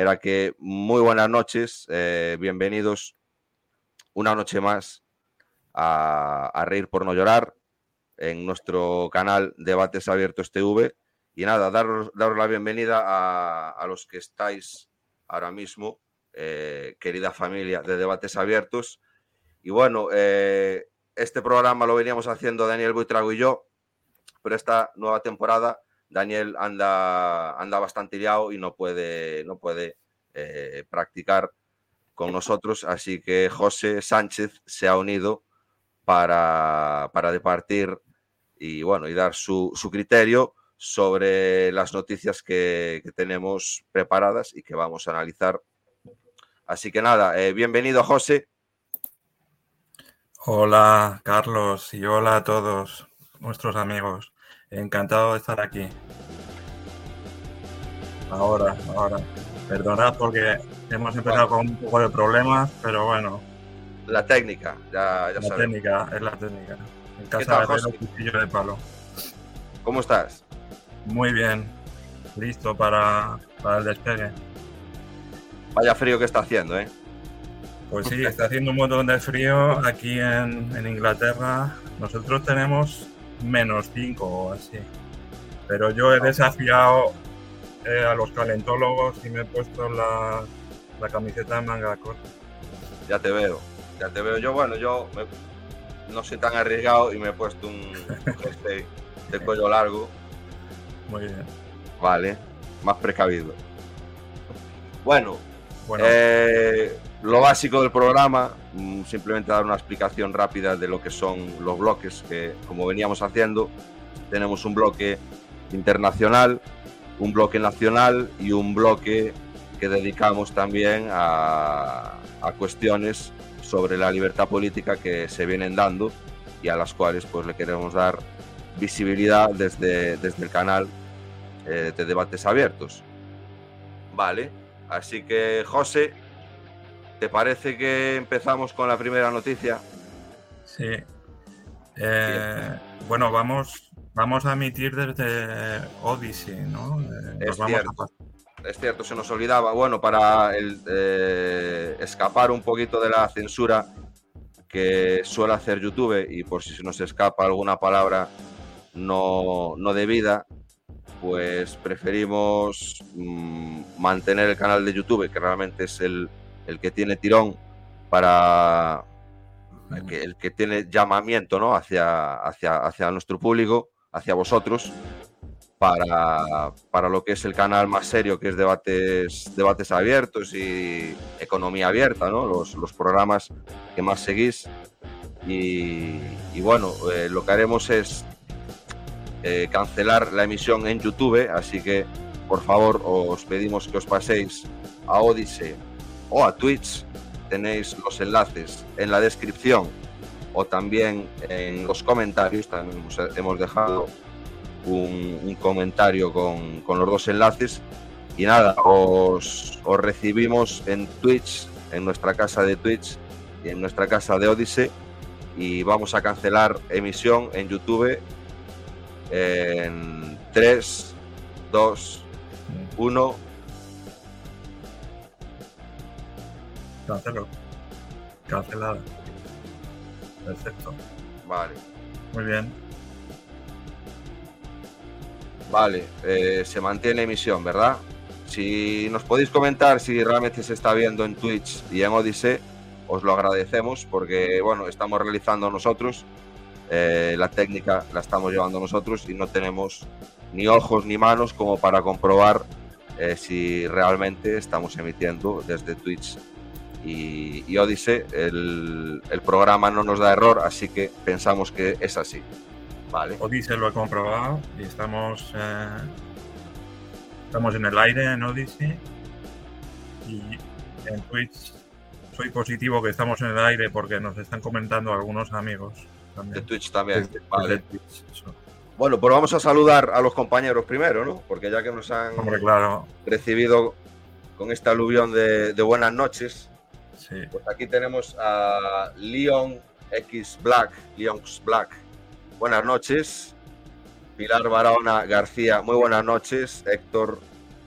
era que muy buenas noches, eh, bienvenidos una noche más a, Reír por no llorar en nuestro canal Debates Abiertos TV. Y nada, daros, la bienvenida a, los que estáis ahora mismo, eh, querida familia de Debates Abiertos. Y bueno, eh, este programa lo veníamos haciendo Daniel Buitrago y yo, pero esta nueva temporada Daniel anda, anda bastante liado y no puede, no puede eh, practicar con nosotros, así que José Sánchez se ha unido para, para departir y bueno, y dar su, criterio sobre las noticias que, tenemos preparadas y que vamos a analizar. Así que nada, eh, bienvenido José. Hola Carlos y hola a todos nuestros amigos. Encantado de estar aquí. Ahora, ahora. Perdonad porque hemos empezado con un poco de problemas, pero bueno. La técnica, ya, ya La técnica, es la técnica. En casa de cuchillo de palo. ¿Cómo estás? Muy bien. Listo para, para el despegue. Vaya frío que está haciendo, ¿eh? Pues sí, está haciendo un montón de frío aquí en, en Inglaterra. Nosotros tenemos menos 5 o así. Pero yo he desafiado eh, a los calentólogos y me he puesto la, la camiseta de manga corta. Ya te veo, ya te veo. Yo, bueno, yo no soy tan arriesgado y me he puesto un jersey de cuello largo. Muy bien. Vale, más precavido. Bueno, eh, lo básico del programa, mm, simplemente dar una explicación rápida de lo que son los bloques, que como veníamos haciendo, tenemos un bloque internacional, un bloque nacional y un bloque que dedicamos también a, cuestiones sobre la libertad política que se vienen dando y a las cuales pues le queremos dar visibilidad desde, desde el canal eh, de debates abiertos. Vale, así que José, ¿Te parece que empezamos con la primera noticia? Sí. Eh, bueno, vamos, vamos a emitir desde Odyssey, ¿no? Eh, es, cierto, es cierto, se nos olvidaba. Bueno, para eh, escapar un poquito de la censura que suele hacer YouTube y por si se nos escapa alguna palabra no, no debida, pues preferimos mm, mantener el canal de YouTube, que realmente es el, el que tiene tirón para el que, tiene llamamiento ¿no? hacia, hacia, hacia nuestro público, hacia vosotros, para, para, lo que es el canal más serio, que es debates, debates abiertos y economía abierta, ¿no? los, los programas que más seguís. Y, bueno, eh, lo que haremos es eh, cancelar la emisión en YouTube, así que por favor os pedimos que os paséis a Odyssey o a Twitch. Tenéis los enlaces en la descripción o también en los comentarios. También hemos dejado un, comentario con, los dos enlaces. Y nada, os, recibimos en Twitch, en nuestra casa de Twitch y en nuestra casa de Odyssey. Y vamos a cancelar emisión en YouTube en 3, 2, 1. Cancelo. Cancelada. Perfecto. Vale. Muy bien. Vale, eh, se mantiene emisión, ¿verdad? Si nos podéis comentar si realmente se está viendo en Twitch y en Odyssey, os lo agradecemos porque, bueno, estamos realizando nosotros, eh, la técnica la estamos llevando nosotros y no tenemos ni ojos ni manos como para comprobar eh, si realmente estamos emitiendo desde Twitch y, y Odyssey, el, programa no nos da error, así que pensamos que es así. Vale. Odyssey lo he comprobado y estamos, eh, estamos en el aire en Odyssey y en Twitch soy positivo que estamos en el aire porque nos están comentando algunos amigos. También. De Twitch también. vale. bueno, pues vamos a saludar a los compañeros primero, ¿no? Porque ya que nos han recibido con esta aluvión de, de buenas noches, pues aquí tenemos a Leon X Black, Leon's Black. Buenas noches. Pilar Barona García, muy buenas noches. Héctor,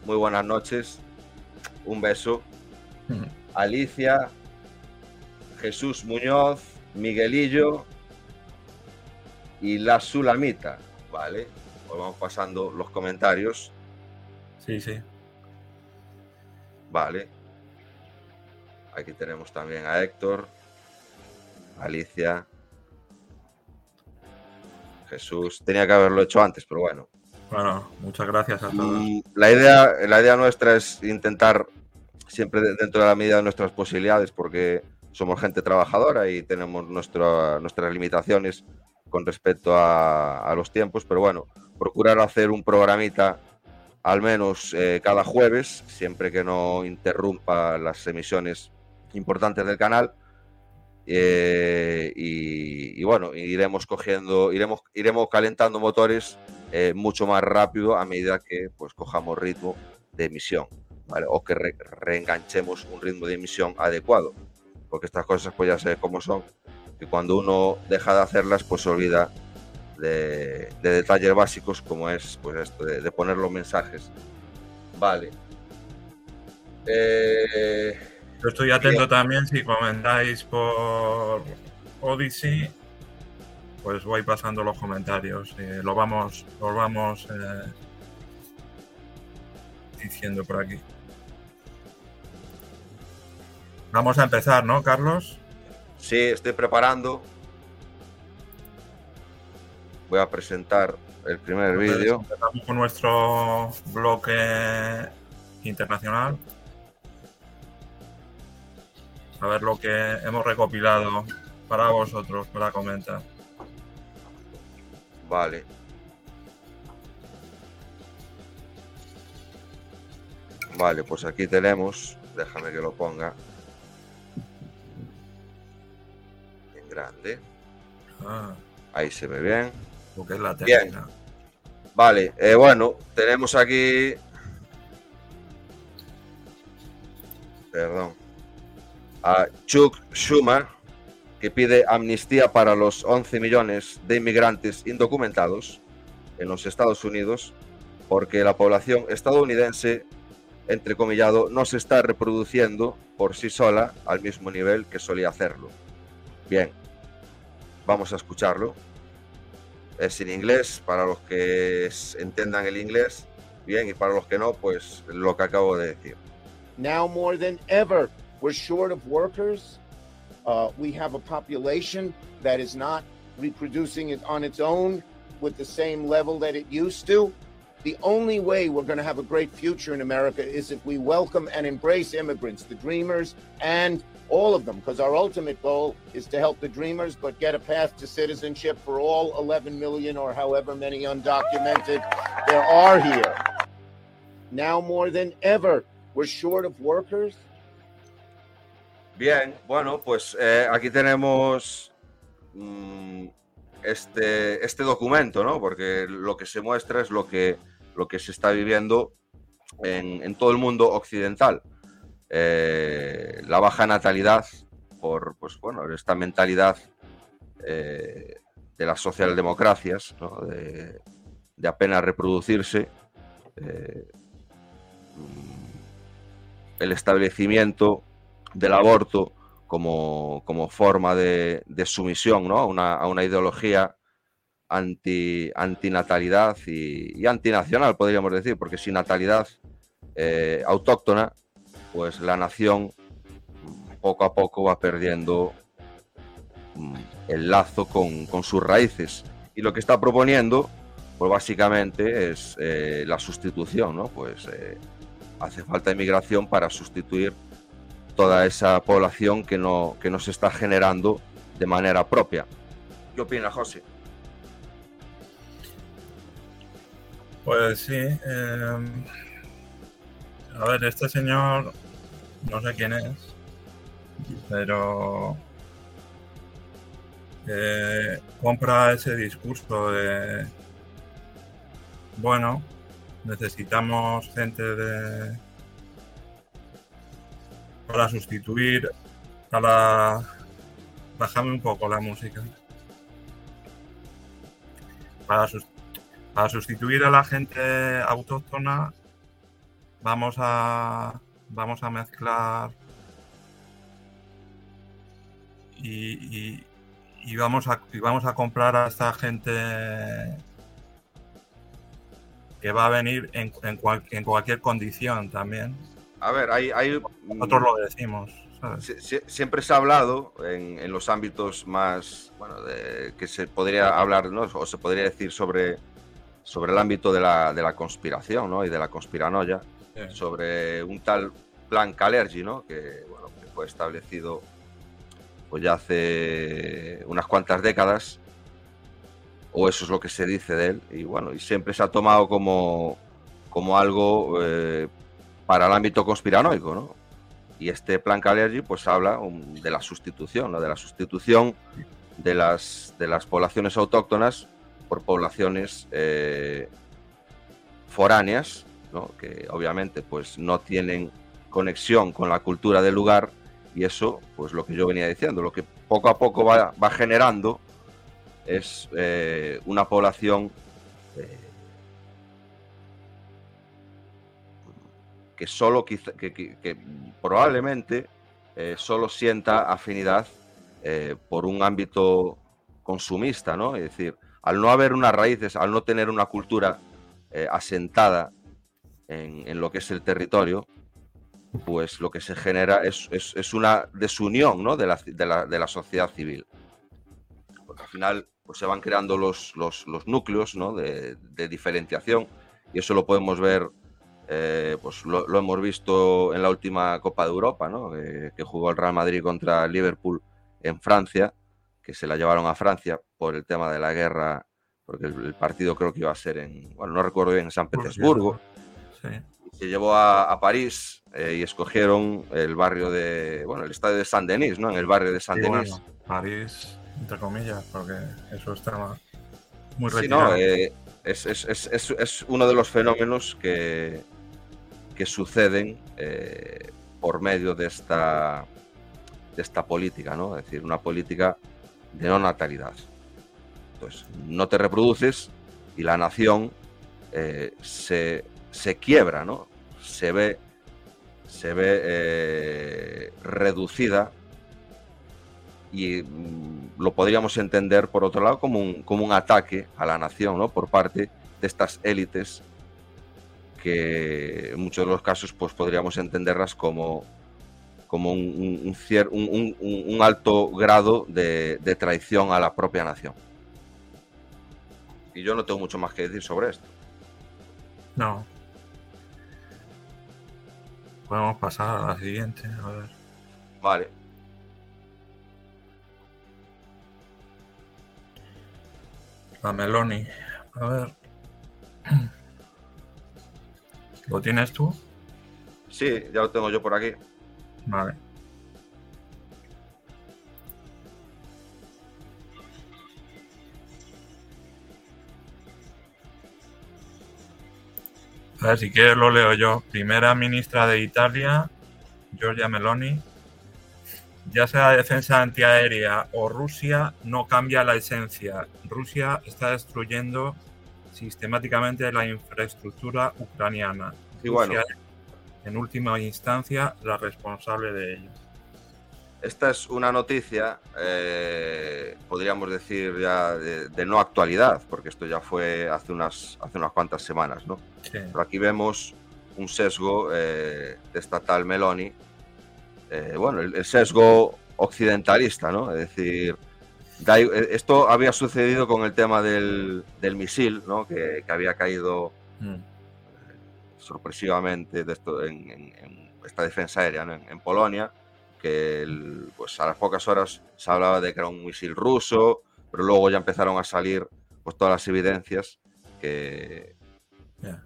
muy buenas noches. un beso. Mm. Alicia, Jesús Muñoz, Miguelillo y la Sulamita. Vale, pues vamos pasando los comentarios. Sí, sí. Vale. Aquí tenemos también a Héctor, Alicia, Jesús. Tenía que haberlo hecho antes, pero bueno. Bueno, muchas gracias a todos. La idea, la idea nuestra es intentar siempre de- dentro de la medida de nuestras posibilidades, porque somos gente trabajadora y tenemos nuestra- nuestras limitaciones con respecto a, a los tiempos, pero bueno, procurar hacer un programita al menos eh, cada jueves, siempre que no interrumpa las emisiones importantes del canal. Eh, y, bueno, iremos cogiendo, iremos, iremos calentando motores eh, mucho más rápido a medida que pues cojamos ritmo de emisión. O que re- reenganchemos un ritmo de emisión adecuado, porque estas cosas pues ya sé cómo son, que cuando uno deja de hacerlas pues se olvida de, de detalles básicos como es pues esto de, de poner los mensajes, vale. Eh, Yo estoy atento también si comentáis por Odyssey, pues voy pasando los comentarios. eh, lo vamos, los vamos eh, diciendo por aquí. Vamos a empezar, ¿no, Carlos? Sí, estoy preparando. Voy a presentar el primer vídeo. Empezamos con nuestro bloque internacional. A ver lo que hemos recopilado para vosotros, para comentar. Vale. Vale, pues aquí tenemos. Déjame que lo ponga. En grande. Ah, Ahí se ve bien. lo que es la técnica. Vale, eh, bueno, tenemos aquí. Perdón. A Chuck Schumer, que pide amnistía para los 11 millones de inmigrantes indocumentados en los Estados Unidos, porque la población estadounidense, entrecomillado, no se está reproduciendo por sí sola al mismo nivel que solía hacerlo. Bien, vamos a escucharlo es en inglés, para los que entendan el inglés, bien, y para los que no, pues lo que acabo de decir. Now more than ever, we're short of workers. Uh, we have a population that is not reproducing it on its own with the same level that it used to. The only way we're going to have a great future in America is if we welcome and embrace immigrants, the dreamers, and all of them, because our ultimate goal is to help the dreamers, but get a path to citizenship for all 11 million or however many undocumented there are here. Now more than ever, we're short of workers. Bien, bueno, pues eh, aquí tenemos mm, este, este documento, ¿no? Porque lo que se muestra es lo que, lo que se está viviendo en, todo el mundo occidental. Eh, la baja natalidad por, pues bueno, esta mentalidad eh, de las socialdemocracias, de, de apenas reproducirse, mm, el establecimiento del aborto como, como forma de, sumisión ¿no? a, una, ideología anti, antinatalidad y, y antinacional, podríamos decir, porque sin natalidad eh, autóctona, pues la nación poco a poco va perdiendo mm, el lazo con, con sus raíces. Y lo que está proponiendo, pues básicamente es eh, la sustitución, ¿no? Pues eh, hace falta inmigración para sustituir toda esa población que no, que no se está generando de manera propia. ¿Qué opina, José? Pues sí. eh, a ver, este señor, no sé quién es, pero eh, compra ese discurso de, bueno, necesitamos gente de para sustituir a la... Bájame un poco la música. Para, sus- para sustituir a la gente autóctona vamos a vamos a mezclar y, vamos a, vamos a comprar a esta gente que va a venir en, en, en cualquier condición también. A ver, hay... hay Nosotros lo decimos. siempre se ha hablado en, en los ámbitos más, bueno, de, que se podría hablar, ¿no? o se podría decir sobre, sobre el ámbito de la, de la conspiración ¿no? y de la conspiranoia, sí. sobre un tal plan Calergi, ¿no? que, bueno, que fue establecido pues ya hace unas cuantas décadas, o eso es lo que se dice de él, y bueno, y siempre se ha tomado como, como algo eh, para el ámbito conspiranoico, ¿no? Y este plan Calergi pues habla um, de la sustitución, ¿no? de la sustitución de las, de las poblaciones autóctonas por poblaciones eh, foráneas, ¿no? que obviamente pues no tienen conexión con la cultura del lugar y eso, pues lo que yo venía diciendo, lo que poco a poco va, va generando es eh, una población eh, que solo quizá, que, probablemente eh, solo sienta afinidad eh, por un ámbito consumista, ¿no? Es decir, al no haber unas raíces, al no tener una cultura eh, asentada en, en, lo que es el territorio, pues lo que se genera es, es, es una desunión ¿no? de, la, de, la, de, la, sociedad civil. Porque al final pues, se van creando los, los, los núcleos ¿no? de, de, diferenciación y eso lo podemos ver, eh, pues lo, lo, hemos visto en la última Copa de Europa, ¿no? eh, que jugó el Real Madrid contra Liverpool en Francia, que se la llevaron a Francia por el tema de la guerra, porque el, el partido creo que iba a ser en, bueno, no recuerdo bien, en San Petersburgo. Sí se llevó a, a París eh, y escogieron el barrio de, bueno, el estadio de Saint Denis, ¿no? En el barrio de Saint Denis. Bueno, París, entre comillas, porque eso está muy sí, no, es, es, es, es, uno de los fenómenos que, que suceden eh, por medio de esta, de esta política, ¿no? Es decir, una política de no natalidad. Entonces, no te reproduces y la nación eh, se se quiebra, ¿no? Se ve, se ve eh, reducida y mm, lo podríamos entender, por otro lado, como un, como un ataque a la nación, ¿no? Por parte de estas élites que en muchos de los casos pues podríamos entenderlas como, como un, un, cier, un, un alto grado de, de traición a la propia nación. Y yo no tengo mucho más que decir sobre esto. No, podemos pasar a la siguiente. A ver. Vale. La Meloni. A ver. ¿Lo tienes tú? Sí, ya lo tengo yo por aquí. Vale. A ver, si quieres lo leo yo. Primera ministra de Italia, Giorgia Meloni. Ya sea defensa antiaérea o Rusia, no cambia la esencia. Rusia está destruyendo sistemáticamente la infraestructura ucraniana. Y bueno. Rusia, en última instancia, la responsable de ello. Esta es una noticia, eh, podríamos decir ya de, de, no actualidad, porque esto ya fue hace unas, hace unas cuantas semanas, ¿no? Sí. Pero aquí vemos un sesgo eh, de estatal Meloni, eh, bueno, el, el, sesgo occidentalista, ¿no? Es decir, esto había sucedido con el tema del, del misil, ¿no? Que, que había caído mm. sorpresivamente de esto, en, en, en, esta defensa aérea ¿no? en, en Polonia que el, pues a las pocas horas se hablaba de que era un misil ruso, pero luego ya empezaron a salir pues todas las evidencias que, yeah.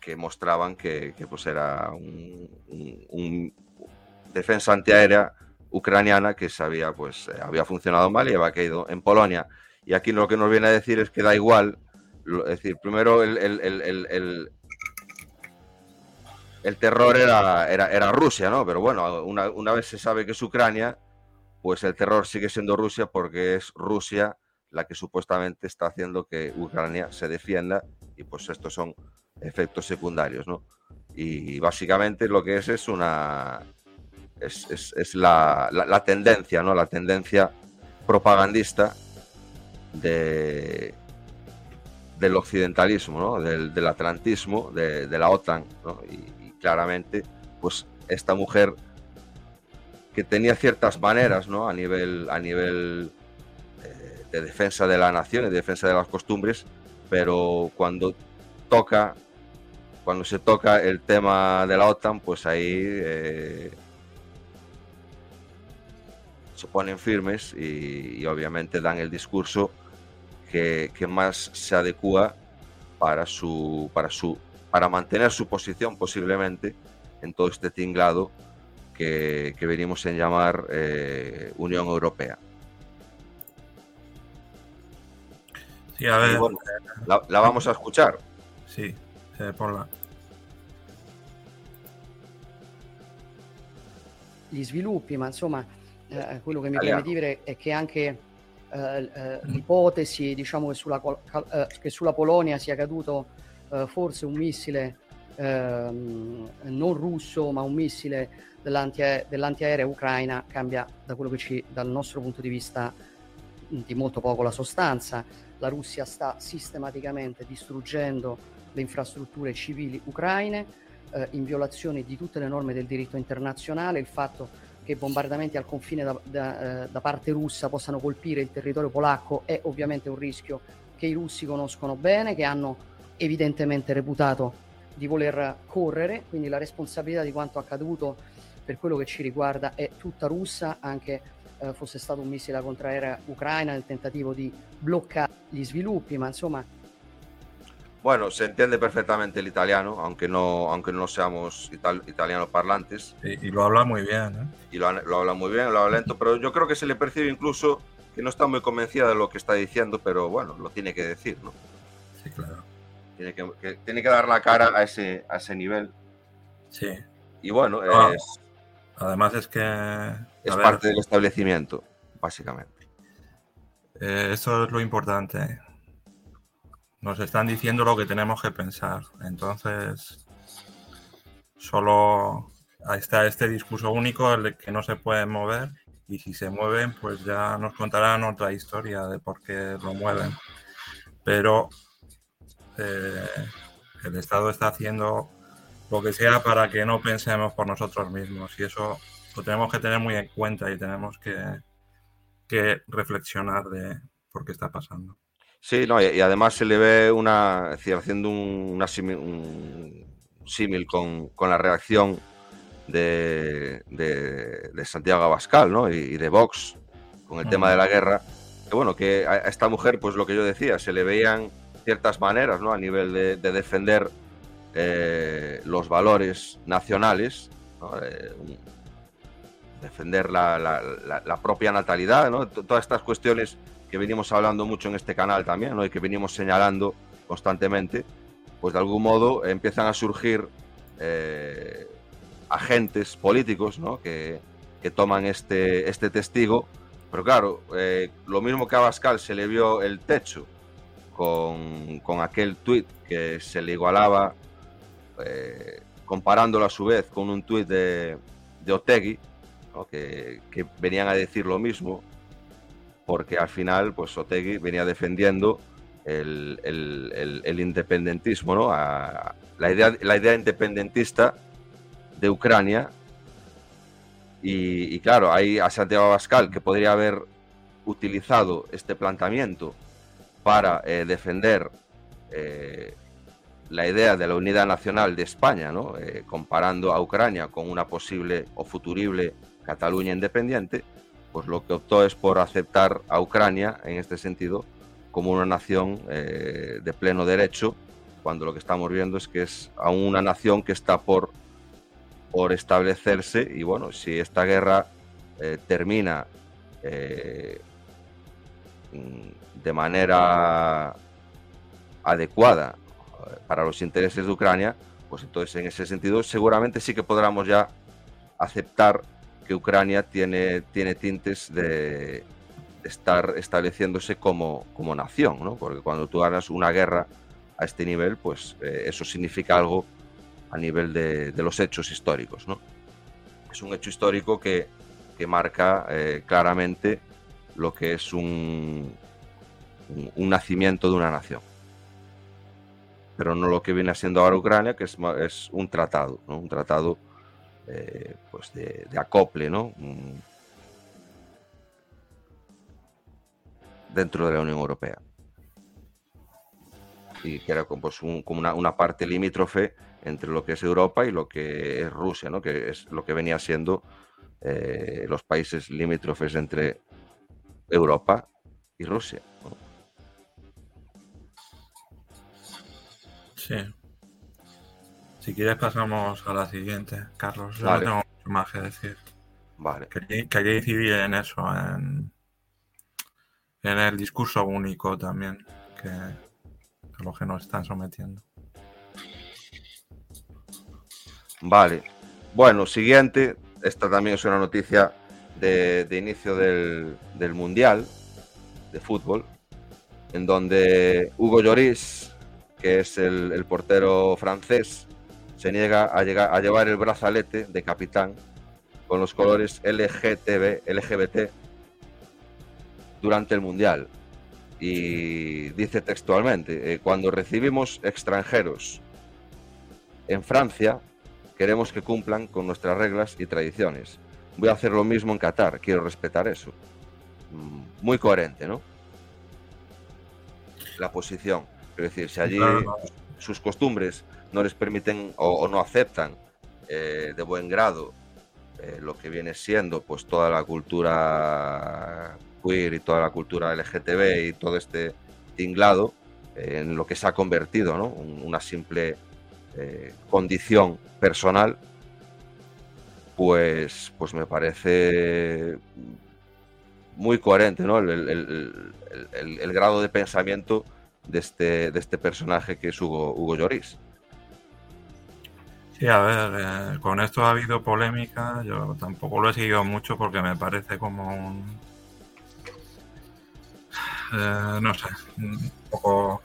que mostraban que, que, pues era un, un, un, defensa antiaérea ucraniana que se había, pues, eh, había funcionado mal y había caído en Polonia. Y aquí lo que nos viene a decir es que da igual, es decir, primero el, el, el, el terror era, era, era, Rusia, ¿no? Pero bueno, una, una, vez se sabe que es Ucrania, pues el terror sigue siendo Rusia porque es Rusia la que supuestamente está haciendo que Ucrania se defienda y pues estos son efectos secundarios, ¿no? y básicamente lo que es es una es, la, tendencia, ¿no? La tendencia propagandista de, del occidentalismo, del, atlantismo, de, la OTAN, y, claramente, pues esta mujer que tenía ciertas maneras, ¿no? A nivel, a nivel eh, de defensa de la nación y de defensa de las costumbres, pero cuando toca, cuando se toca el tema de la OTAN, pues ahí eh, se ponen firmes y, obviamente dan el discurso que, más se adecua para su, para su, para mantener su posición posiblemente en todo este tinglado que, venimos en llamar eh, Unión Europea. Sí, a ver. la, vamos a escuchar. Sí, eh, ponla. Gli sviluppi, ma insomma, eh, quello che mi preme dire è che anche eh, eh, l'ipotesi diciamo, che, sulla, eh, che, sulla, Polonia sia caduto eh, forse un missile ehm, non russo ma un missile dell'anti- dell'antiaerea ucraina cambia da quello che ci, dal nostro punto di vista di molto poco la sostanza. La Russia sta sistematicamente distruggendo le infrastrutture civili ucraine eh, in violazione di tutte le norme del diritto internazionale. Il fatto che bombardamenti al confine da, da, eh, da, parte russa possano colpire il territorio polacco è ovviamente un rischio che i russi conoscono bene, che hanno evidentemente reputato di voler correre, quindi la responsabilità di quanto accaduto per quello che ci riguarda è tutta russa, anche eh, fosse stato un missile contraerea ucraina nel tentativo di bloccare gli sviluppi, ma insomma Bueno, se entiende perfectamente el italiano, aunque no, aunque no seamos ital italiano parlantes. Y, lo habla muy bien. ¿eh? Y lo, lo, habla muy bien, lo habla lento, pero yo creo que se le percibe incluso que no está muy convencida de lo que está diciendo, pero bueno, lo tiene que decir, ¿no? Sí, claro. Tiene que, tiene que dar la cara a ese, a ese nivel. Sí. Y bueno, ah, es, además es que... Es parte del establecimiento, básicamente. Eh, eso es lo importante nos están diciendo lo que tenemos que pensar. Entonces, solo está este discurso único, el de que no se pueden mover, y si se mueven, pues ya nos contarán otra historia de por qué lo mueven. Pero eh, el Estado está haciendo lo que sea para que no pensemos por nosotros mismos, y eso lo tenemos que tener muy en cuenta y tenemos que, que reflexionar de por qué está pasando. Sí, no, y, además se le ve una, haciendo un, símil con, la reacción de, Santiago Abascal ¿no? y, de Vox con el tema de la guerra. Que bueno, que a esta mujer, pues lo que yo decía, se le veían ciertas maneras ¿no? a nivel de, defender eh, los valores nacionales, eh, defender la, propia natalidad, ¿no? todas estas cuestiones que venimos hablando mucho en este canal también, ¿no? y que venimos señalando constantemente, pues de algún modo empiezan a surgir eh, agentes políticos ¿no? que, que, toman este, este testigo. Pero claro, eh, lo mismo que a Abascal se le vio el techo con, con aquel tuit que se le igualaba, eh, comparándolo a su vez con un tuit de, de Otegui, que, que venían a decir lo mismo, porque al final, pues Otegui venía defendiendo el, independentismo, ¿no? la, idea, la idea independentista de Ucrania. Y, claro, hay a Santiago Abascal que podría haber utilizado este planteamiento para eh, defender eh, la idea de la unidad nacional de España. Eh, comparando a Ucrania con una posible o futurible Cataluña independiente pues lo que optó es por aceptar a Ucrania en este sentido como una nación eh, de pleno derecho, cuando lo que estamos viendo es que es aún una nación que está por, por establecerse y bueno, si esta guerra eh, termina eh, de manera adecuada para los intereses de Ucrania, pues entonces en ese sentido seguramente sí que podremos ya aceptar que Ucrania tiene, tiene tintes de estar estableciéndose como, como nación, ¿no? porque cuando tú ganas una guerra a este nivel, pues eh, eso significa algo a nivel de, los hechos históricos. ¿no? Es un hecho histórico que, que marca eh, claramente lo que es un, un, nacimiento de una nación. Pero no lo que viene siendo ahora Ucrania, que es, es un tratado, ¿no? un tratado eh, pues de, acople, ¿no? dentro de la Unión Europea. Y que era pues, como una, parte limítrofe entre lo que es Europa y lo que es Rusia, ¿no? que es lo que venía siendo eh, los países limítrofes entre Europa y Rusia. Sí. Si quieres pasamos a la siguiente, Carlos. Yo no tengo mucho más que decir. Vale. Que, que hay que incidir en eso, en, en el discurso único también, que a lo que nos están sometiendo. Vale. Bueno, siguiente. Esta también es una noticia de, inicio del, del, Mundial de fútbol, en donde Hugo Lloris, que es el, el portero francés, se niega a, llegar, a llevar el brazalete de capitán con los colores LGTB, LGBT durante el Mundial. Y dice textualmente, eh, cuando recibimos extranjeros en Francia, queremos que cumplan con nuestras reglas y tradiciones. Voy a hacer lo mismo en Qatar, quiero respetar eso. Mm, muy coherente, ¿no? La posición. Es decir, si allí sus costumbres no les permiten o, no aceptan eh, de buen grado eh, lo que viene siendo pues toda la cultura queer y toda la cultura LGTB y todo este tinglado eh, en lo que se ha convertido, ¿no? Una simple condición personal, pues, pues me parece muy coherente, ¿no? El, grado de pensamiento de este, de este personaje que es Hugo, Hugo Lloris. Sí, a ver, eh, con esto ha habido polémica. Yo tampoco lo he seguido mucho porque me parece como un. Eh, no sé, un poco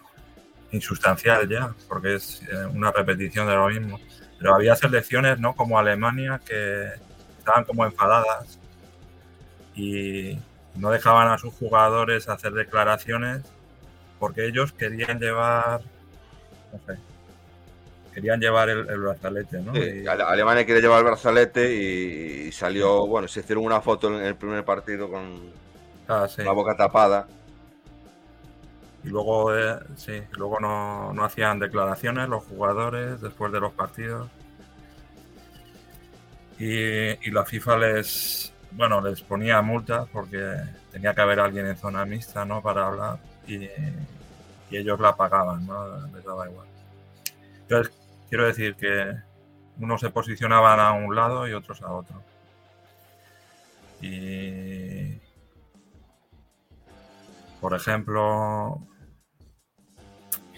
insustancial ya, porque es eh, una repetición de lo mismo. Pero había selecciones, ¿no? Como Alemania, que estaban como enfadadas y no dejaban a sus jugadores hacer declaraciones porque ellos querían llevar, no sé, querían llevar el, brazalete, ¿no? Alemania quiere llevar el brazalete y, salió, bueno, se hicieron una foto en el primer partido con ah, la boca tapada. Y luego, eh, sí, luego no, hacían declaraciones los jugadores después de los partidos. Y, la FIFA les, bueno, les ponía multas porque tenía que haber alguien en zona mixta, ¿no? Para hablar y, y ellos la pagaban, ¿no? Les daba igual. Entonces, Quiero decir que unos se posicionaban a un lado y otros a otro. Y, por ejemplo,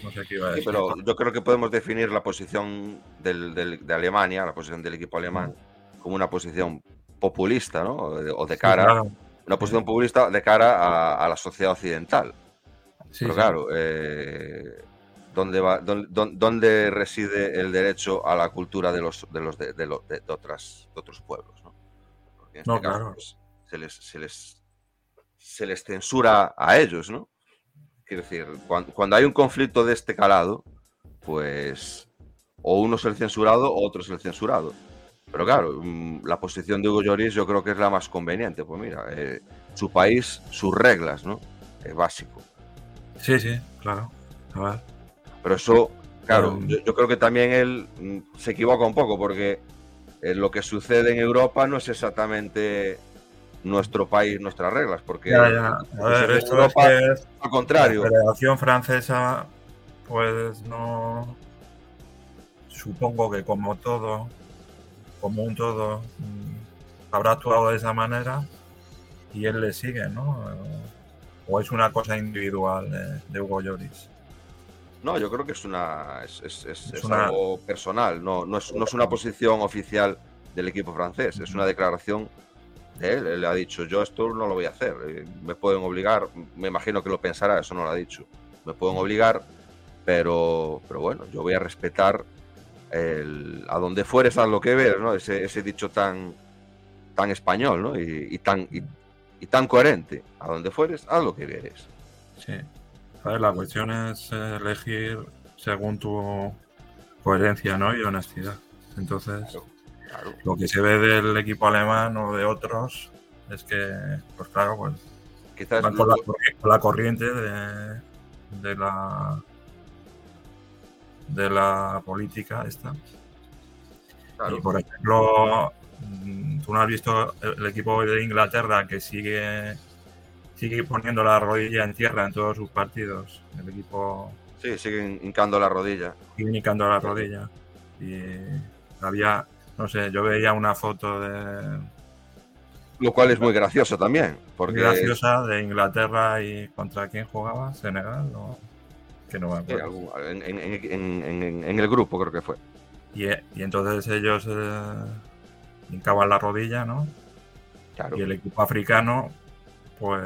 no sé qué iba a decir. pero yo creo que podemos definir la posición de Alemania, la posición del equipo alemán, como una posición populista, ¿no? O de, cara, una posición populista de cara a, la sociedad occidental. pero claro, eh, dónde, va, dónde, reside el derecho a la cultura de los de los de, de, otras, otros pueblos. ¿no? Porque en este caso pues, se, les, se, les, se les censura a ellos, ¿no? Quiero decir, cuando, hay un conflicto de este calado, pues o uno es el censurado o otro es el censurado. Pero claro, mm, la posición de Hugo Lloris yo creo que es la más conveniente. Pues mira, eh, su país, sus reglas, ¿no? Es básico. Sí, sí, claro. A ver. Pero eso, claro, yo, creo que también él mm, se equivoca un poco porque eh, lo que sucede en Europa no es exactamente nuestro país, nuestras reglas, porque ya, ya. A ver, esto es que al contrario. La Federación Francesa, pues no. Supongo que como todo, como un todo, mm, habrá actuado de esa manera y él le sigue, ¿no? O es una cosa individual de, de Hugo Lloris. No, yo creo que es una es, algo personal, no, no, es, no es una posición oficial del equipo francés, es una declaración de él. Él le ha dicho, yo esto no lo voy a hacer, eh, me pueden obligar, me imagino que lo pensará, eso no lo ha dicho, me pueden obligar, pero, pero bueno, yo voy a respetar el, a donde fueres a lo que ver, ¿no? Ese, ese dicho tan, tan español, ¿no? Y, y tan, y, y, tan coherente. A donde fueres, haz lo que vieres. Sí. La cuestión es elegir según tu coherencia, ¿no? Y honestidad. Entonces, claro. lo que se ve del equipo alemán o de otros es que, pues claro, pues Quizás van con la, con la corriente de, de la de la política esta. Claro. Y por ejemplo, tú no has visto el equipo de Inglaterra que sigue sigue poniendo la rodilla en tierra en todos sus partidos. El equipo Sí, siguen hincando la rodilla. sigue hincando la rodilla. Y había, no sé, yo veía una foto de Lo cual es muy gracioso también. Porque graciosa de Inglaterra y contra quién jugaba, Senegal, no, que no me acuerdo. en el grupo creo que fue. Y, y entonces ellos eh, hincaban la rodilla, ¿no? Claro. Y el equipo africano, pues.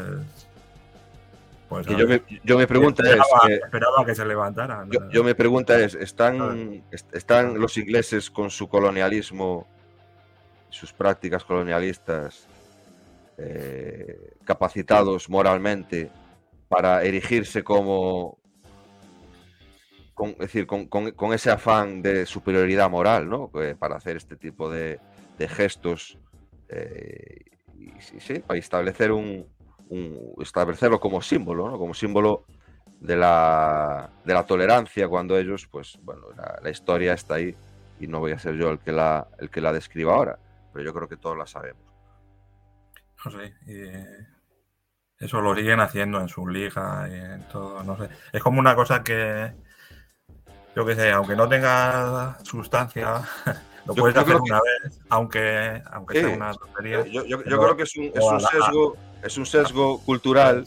Pues yo, me, yo me pregunta es, esperaba, eh, esperaba que se levantaran. yo, yo me pregunta es. ¿están, est- ¿están los ingleses con su colonialismo, sus prácticas colonialistas, eh, capacitados moralmente para erigirse como, con, es decir, con, con- con ese afán de superioridad moral, ¿no? Eh, para hacer este tipo de, de gestos eh, y, sí, sí, para establecer un, un- establecerlo como símbolo, ¿no? Como símbolo de la, de la tolerancia cuando ellos, pues bueno, la, la historia está ahí y no voy a ser yo el que la, el que la describa ahora, pero yo creo que todos la sabemos. No sé. y eso lo siguen haciendo en su liga y en todo. No sé. Es como una cosa que. Yo qué sé, aunque no tenga sustancia, lo Yo- puedes yo hacer que- una vez, aunque, aunque Sí. sea una tontería. Yo, yo- yo creo que es un, es un sesgo, es un sesgo cultural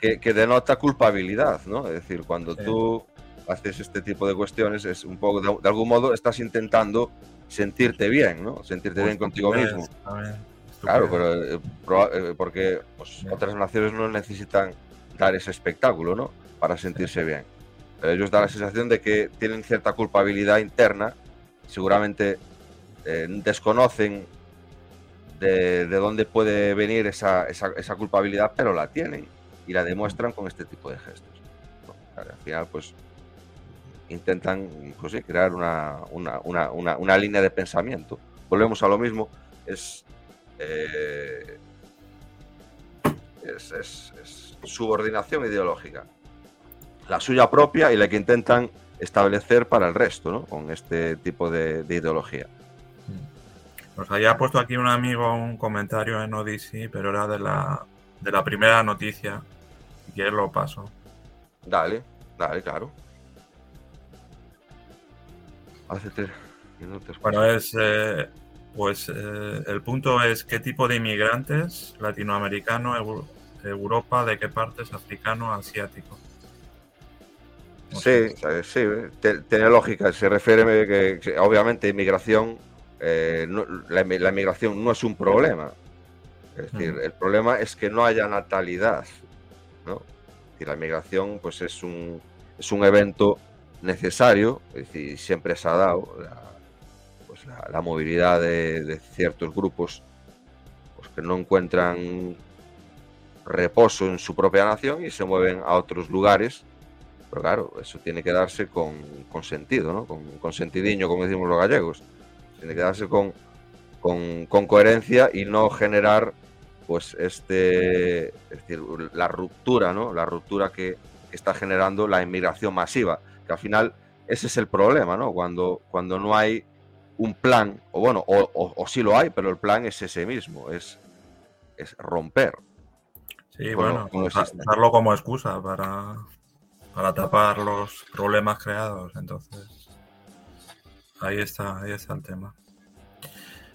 que, que denota culpabilidad, ¿no? Es decir, cuando Sí. tú haces este tipo de cuestiones, es un poco, de, de algún modo, estás intentando sentirte bien, ¿no? Sentirte bien contigo mismo. También, Claro, pero eh, eh, porque pues, otras naciones no necesitan dar ese espectáculo, ¿no? Para sentirse bien. Pero ellos dan la sensación de que tienen cierta culpabilidad interna, seguramente eh, desconocen de, de dónde puede venir esa, esa- esa culpabilidad, pero la tienen y la demuestran con este tipo de gestos. al final, pues intentan pues, crear una, una- una- una- una línea de pensamiento. Volvemos a lo mismo, es, eh, es, es- es subordinación ideológica. La suya propia y la que intentan establecer para el resto, ¿no? Con este tipo de, de ideología. Nos había puesto aquí un amigo un comentario en Odyssey, pero era de la, de la primera noticia. Si quieres lo paso. Dale, dale, claro. Hace tres minutos. Bueno, es eh, pues eh, el punto es qué tipo de inmigrantes, latinoamericano, Eu- Europa, de qué partes, africano, asiático. Sí, eh, sí, eh, tiene lógica. Se refiere que, que, obviamente, inmigración, eh, no- la, la inmigración no es un problema. Es decir, el problema es que no haya natalidad, ¿no? Y la inmigración, pues, es un, es un evento necesario, es decir, siempre se ha dado la, pues, la, la movilidad de, de ciertos grupos pues, que no encuentran reposo en su propia nación y se mueven a otros lugares pero claro, eso tiene que darse con, con sentido, ¿no? Con, con sentidiño, como decimos los gallegos. Tiene que darse con, con, con coherencia y no generar, pues, este, es decir, la ruptura, ¿no? La ruptura que, está generando la inmigración masiva. Que al final ese es el problema, ¿no? Cuando, cuando no hay un plan, o bueno, o, o, o sí lo hay, pero el plan es ese mismo, es, es romper. Sí, Bueno, usarlo como excusa para, para tapar los problemas creados. Entonces, ahí está, ahí está el tema.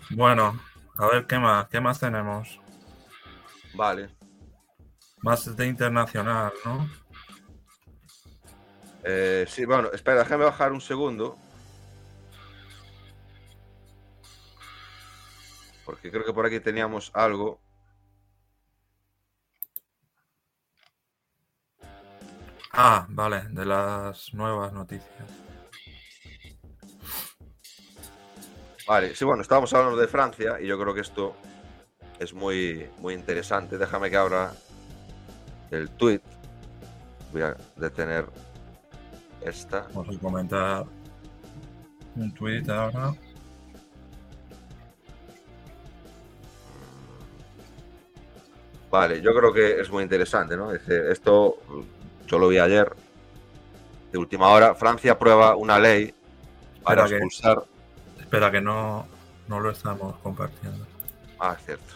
Bueno, a ver qué más, qué más tenemos. Vale. Más de internacional, ¿no? Eh, sí, bueno, espera, déjame bajar un segundo. Porque creo que por aquí teníamos algo. Ah, vale, de las nuevas noticias. Vale, sí, bueno, estábamos hablando de Francia y yo creo que esto es muy, muy interesante. Déjame que abra el tweet. Voy a detener esta. Vamos a comentar un tweet ahora. Vale, yo creo que es muy interesante, ¿no? Dice, esto yo lo vi ayer, de última hora. Francia aprueba una ley para que- expulsar. Espera que no, no lo estamos compartiendo. Ah, cierto.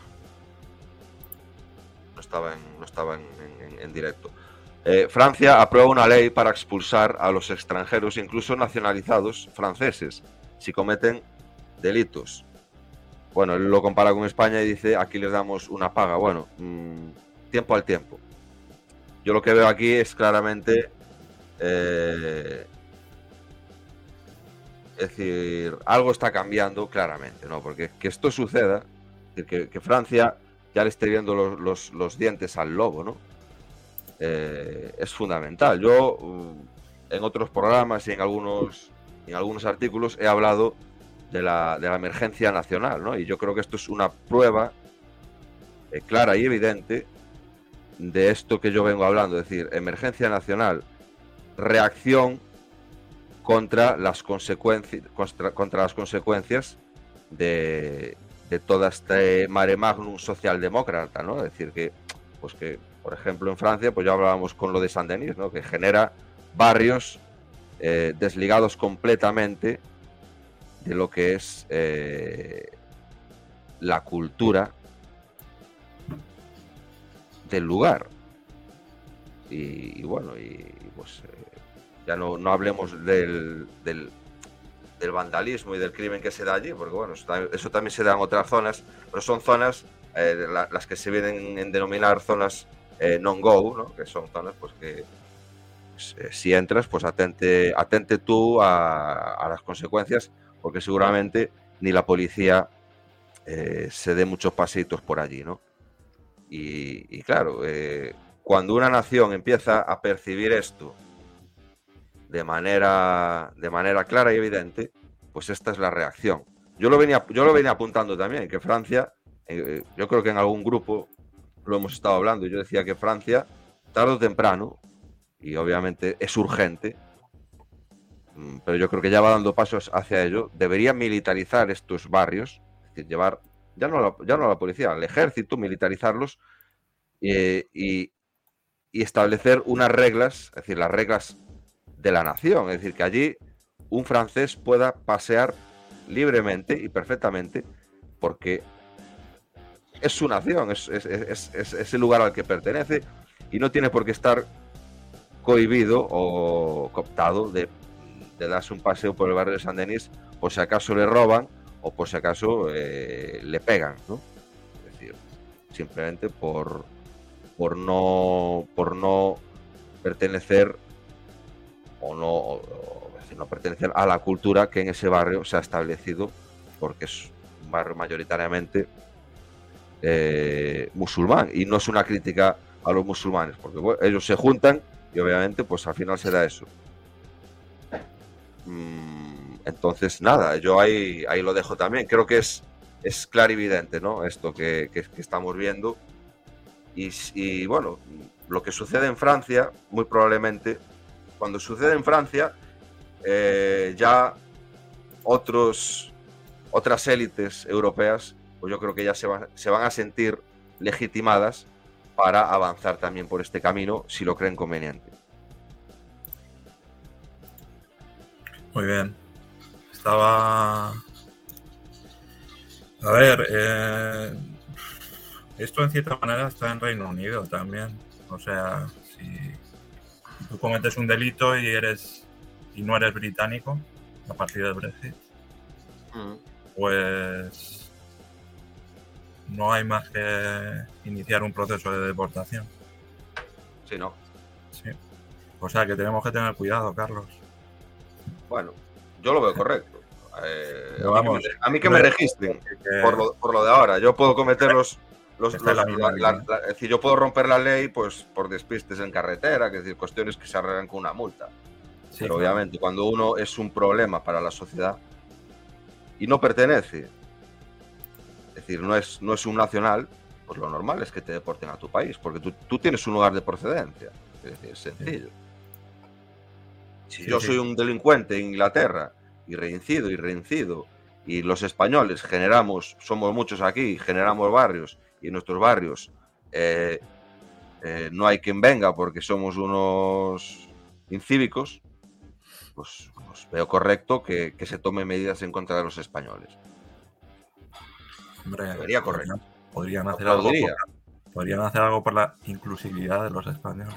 No estaba en, no estaba en- en directo. Eh, Francia aprueba una ley para expulsar a los extranjeros, incluso nacionalizados franceses, si cometen delitos. Bueno, él lo compara con España y dice, aquí les damos una paga. Bueno, mm, tiempo al tiempo. Yo lo que veo aquí es claramente... eh, es decir, algo está cambiando claramente, ¿no? Porque que esto suceda, que, Francia ya le esté viendo los, los- dientes al lobo, ¿no? Eh, es fundamental. Yo uh, en otros programas y en algunos, en algunos artículos he hablado de la, de la emergencia nacional, ¿no? Y yo creo que esto es una prueba eh, clara y evidente de esto que yo vengo hablando, es decir, emergencia nacional, reacción contra las consecuencias contra, las consecuencias de, de toda este mare magnum socialdemócrata, ¿no? Es decir, que, pues que, por ejemplo, en Francia, pues ya hablábamos con lo de Saint-Denis, ¿no? Que genera barrios eh, desligados completamente de lo que es eh, la cultura del lugar. Y, y bueno, y pues eh, ya no, no hablemos del, del, vandalismo y del crimen que se da allí, porque bueno, eso, tam- eso también se da en otras zonas, pero son zonas, eh, la- las que se vienen en denominar zonas eh, non-go, ¿no? que son zonas pues que pues, eh, si entras, pues atente, atente tú a, las consecuencias, porque seguramente ni la policía eh, se dé muchos pasitos por allí, ¿no? Y, y claro, eh, cuando una nación empieza a percibir esto de manera, de manera clara y evidente, pues esta es la reacción. Yo lo venía, yo lo venía apuntando también, que Francia, eh, yo creo que en algún grupo lo hemos estado hablando, y yo decía que Francia, tarde o temprano, y obviamente es urgente, mm, pero yo creo que ya va dando pasos hacia ello, debería militarizar estos barrios, es decir, llevar, ya no ya no a la policía, al ejército, militarizarlos eh, y, y establecer unas reglas, es decir, las reglas de la nación, es decir, que allí un francés pueda pasear libremente y perfectamente porque es su nación, es, el lugar al que pertenece y no tiene por qué estar cohibido o cooptado de, de darse un paseo por el barrio de San Denis por si acaso le roban o por si acaso eh, le pegan, ¿no? Es decir, simplemente por, por no por no pertenecer o no, o- no pertenecer a la cultura que en ese barrio se ha establecido porque es un barrio mayoritariamente eh, musulmán. Y no es una crítica a los musulmanes porque bueno, ellos se juntan y obviamente pues al final se da eso. Mm, entonces nada yo ahí ahí lo dejo también. Creo que es es clarividente no esto que, que- estamos viendo. Y, bueno lo que sucede en Francia muy probablemente cuando sucede en Francia eh, ya otros otras élites europeas pues yo creo que ya se, va- se van a sentir legitimadas para avanzar también por este camino si lo creen conveniente. Muy bien. Estaba. A ver, eh, esto en cierta manera está en Reino Unido también. O sea, si tú cometes un delito y eres y no eres británico a partir del Brexit, pues no hay más que iniciar un proceso de deportación. Sí, no. Sí. O sea que tenemos que tener cuidado, Carlos. Bueno, yo lo veo correcto. Eh, a, mí que me, a mí que me registren por lo, por lo de ahora. Yo puedo cometer los. Los- los- la la- la- es decir, yo puedo romper la ley pues por despistes en carretera, que es decir, cuestiones que se arreglan con una multa. sí, Pero claro. obviamente, cuando uno es un problema para la sociedad, y no pertenece, es decir, no es, no es un nacional, pues lo normal es que te deporten a tu país, porque tú, tú tienes un lugar de procedencia. Es decir, es sencillo. Si Sí, yo soy un delincuente en Inglaterra y reincido y reincido, y los españoles generamos, somos muchos aquí, generamos barrios, y en nuestros barrios eh, eh, no hay quien venga porque somos unos incívicos, pues, pues veo correcto que, que se tomen medidas en contra de los españoles. Hombre, Debería correr. podrían- Podrían hacer, algo por, podrían hacer algo por la inclusividad de los españoles.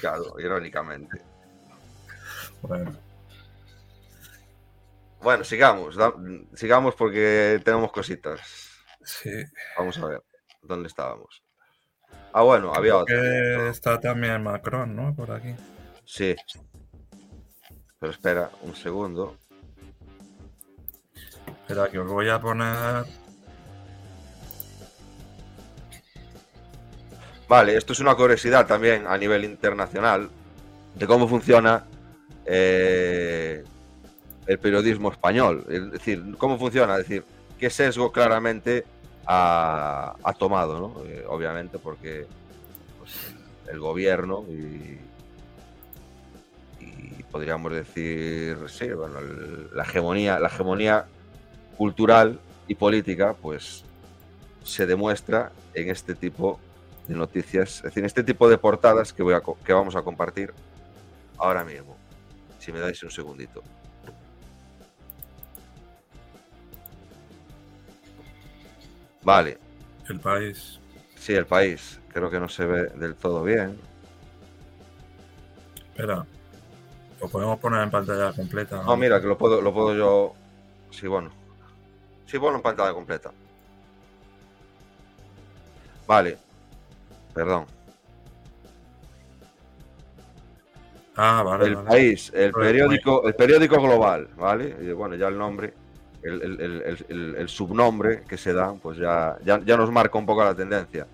Claro, irónicamente. Bueno, Bueno, sigamos, da- sigamos porque tenemos cositas. sí. Vamos a ver, ¿dónde estábamos? Ah, bueno, había Creo otra. está también Macron, ¿no? Por aquí. Sí. Pero espera un segundo. Espera, que os voy a poner. Vale, esto es una curiosidad también a nivel internacional de cómo funciona eh, el periodismo español. Es decir, cómo funciona, es decir, qué sesgo claramente ha, tomado, ¿no? Eh, obviamente porque pues, el, gobierno y, y podríamos decir, sí, bueno, el- la hegemonía, la hegemonía cultural y política, pues se demuestra en este tipo de noticias, es decir, en este tipo de portadas que, voy a, que vamos a compartir ahora mismo. Si me dais un segundito. Vale, El país. sí, el país. Creo que no se ve del todo bien. Espera. Lo podemos poner en pantalla completa. No, mira, que lo puedo, lo puedo yo. Sí, bueno. Sí, bueno, en pantalla completa. Vale. Perdón. Ah, vale. El vale. país, el periódico, el periódico global, ¿vale? Y bueno, ya el nombre, el, el- el- el- subnombre que se da, pues ya, ya, ya nos marca un poco la tendencia.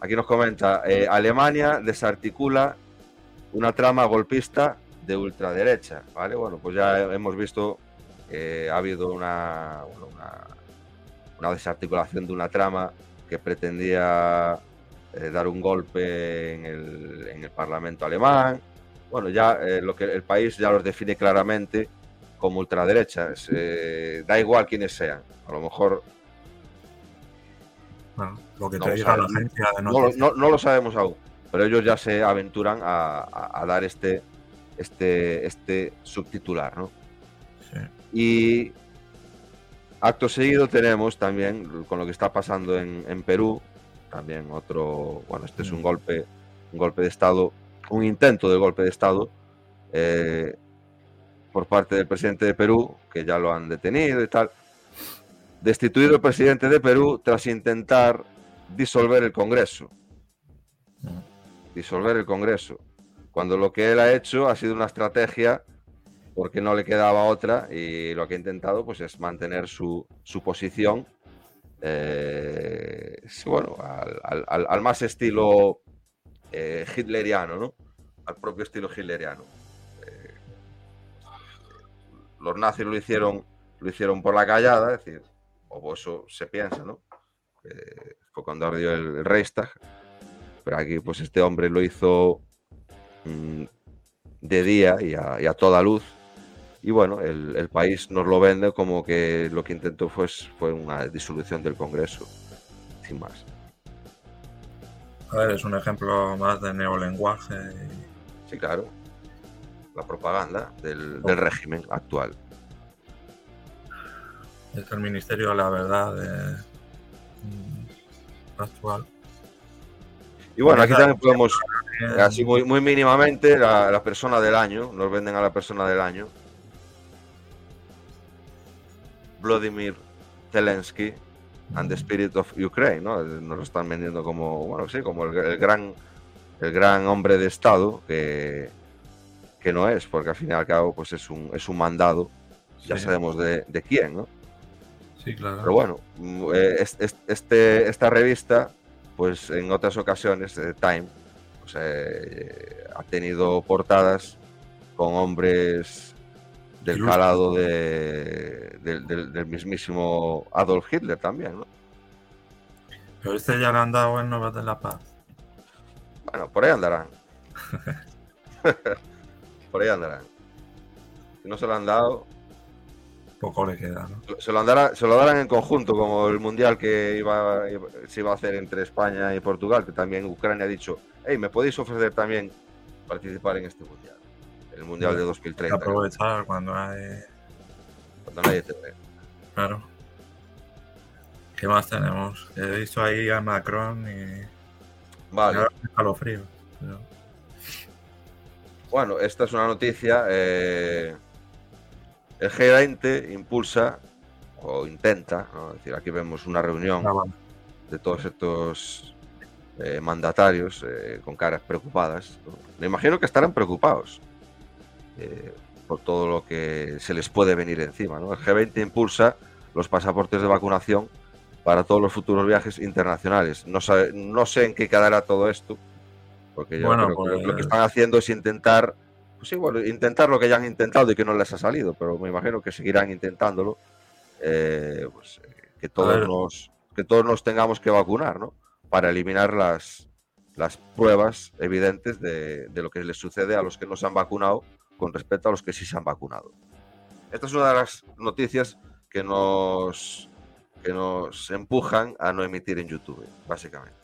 Aquí nos comenta, eh, Alemania desarticula una trama golpista de ultraderecha, ¿vale? Bueno, pues ya hemos visto que ha habido una, una, una desarticulación de una trama que pretendía eh, dar un golpe en el, en el Parlamento alemán. Bueno, ya eh, lo que el país ya los define claramente como ultraderechas. eh, da igual quiénes sean. A lo mejor Bueno, lo que No te diga la agencia de no, no- no lo sabemos aún, pero ellos ya se aventuran a, a- a dar este, este, este subtitular, ¿no? Sí. Y acto seguido tenemos también con lo que está pasando en, en Perú, también otro, bueno, este es un Mm. golpe, un golpe de Estado, un intento de golpe de Estado eh, por parte del presidente de Perú, que ya lo han detenido y tal. Destituido el presidente de Perú tras intentar disolver el Congreso. Disolver el Congreso. Cuando lo que él ha hecho ha sido una estrategia porque no le quedaba otra y lo que ha intentado pues es mantener su, su posición eh, bueno al, al- al- más estilo eh, hitleriano ¿no? al propio estilo hitleriano los nazis lo hicieron lo hicieron por la callada es decir o eso se piensa ¿no? Eh, fue cuando ardió el, Reichstag pero aquí pues este hombre lo hizo mm, de día y a, y a toda luz y bueno, el, el país nos lo vende como que lo que intentó fue, fue una disolución del Congreso, sin más. A ver, es un ejemplo más de neolenguaje. Sí, claro. La propaganda del, del régimen actual. Es el Ministerio de la Verdad mm, actual. Y bueno, aquí también podemos, así muy, muy mínimamente, la, la persona del año, nos venden a la persona del año. Vladimir Zelensky and the Spirit of Ukraine, ¿no? Nos lo están vendiendo como, bueno, sí, como el, el gran, el gran hombre de Estado que, que no es, porque al fin y al cabo, pues es un, es un mandado, ya sabemos de, de quién, ¿no? Sí, claro. Pero bueno, mm, eh, es- es- este, esta revista, pues en otras ocasiones, eh, Time, pues, eh, ha tenido portadas con hombres del calado de, del- mismísimo Adolf Hitler también, ¿no? Pero este ya le han dado el Nobel de la Paz. Bueno, por ahí andarán. por ahí andarán. Si no se lo han dado, Poco le queda, ¿no? se lo, se lo darán en conjunto, como el mundial que iba, se iba a hacer entre España y Portugal, que también Ucrania ha dicho, hey, me podéis ofrecer también participar en este mundial, el mundial de Hay que 2030, aprovechar cuando hay. cuando nadie te ve. Claro. ¿Qué más tenemos? He visto ahí a Macron y. Vale. Ahora me escalofrío. pero- Bueno, esta es una noticia. eh, el G20 impulsa o intenta, ¿no? es decir, aquí vemos una reunión Ah, de todos estos eh, mandatarios eh, con caras preocupadas. ¿no? Me imagino que estarán preocupados eh, por todo lo que se les puede venir encima. ¿no? El G20 impulsa los pasaportes de vacunación para todos los futuros viajes internacionales. No, sabe- no sé en qué quedará todo esto, porque yo Bueno, creo que lo- lo que pues- están haciendo es intentar, pues sí, bueno, intentar lo que ya han intentado y que no les ha salido, pero me imagino que seguirán intentándolo. eh, pues, eh, que todos nos que todos nos tengamos que vacunar, ¿no? Para eliminar las, las pruebas evidentes de, de lo que les sucede a los que no se han vacunado con respecto a los que sí se han vacunado. Esta es una de las noticias que nos, que nos empujan a no emitir en YouTube, básicamente.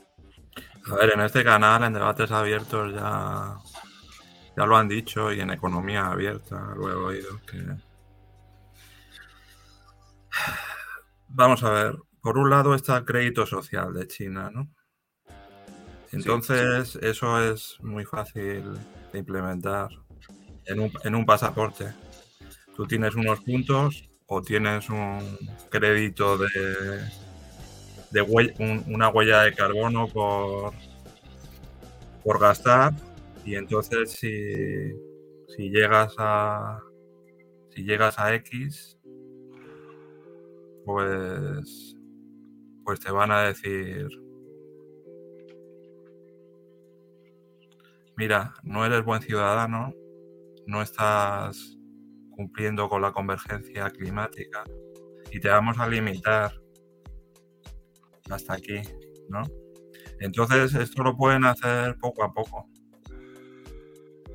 A ver, en este canal, en debates abiertos, ya, ya lo han dicho y en economía abierta lo he oído. Que... Vamos a ver, por un lado está el crédito social de China, ¿no? Entonces, eso es muy fácil de implementar en un, en un pasaporte. Tú tienes unos puntos o tienes un crédito de, de hue- un- una huella de carbono por, por gastar. Y entonces si, si llegas a si llegas a X pues pues te van a decir mira no eres buen ciudadano no estás cumpliendo con la convergencia climática y te vamos a limitar hasta aquí, ¿no? Entonces, esto lo pueden hacer poco a poco.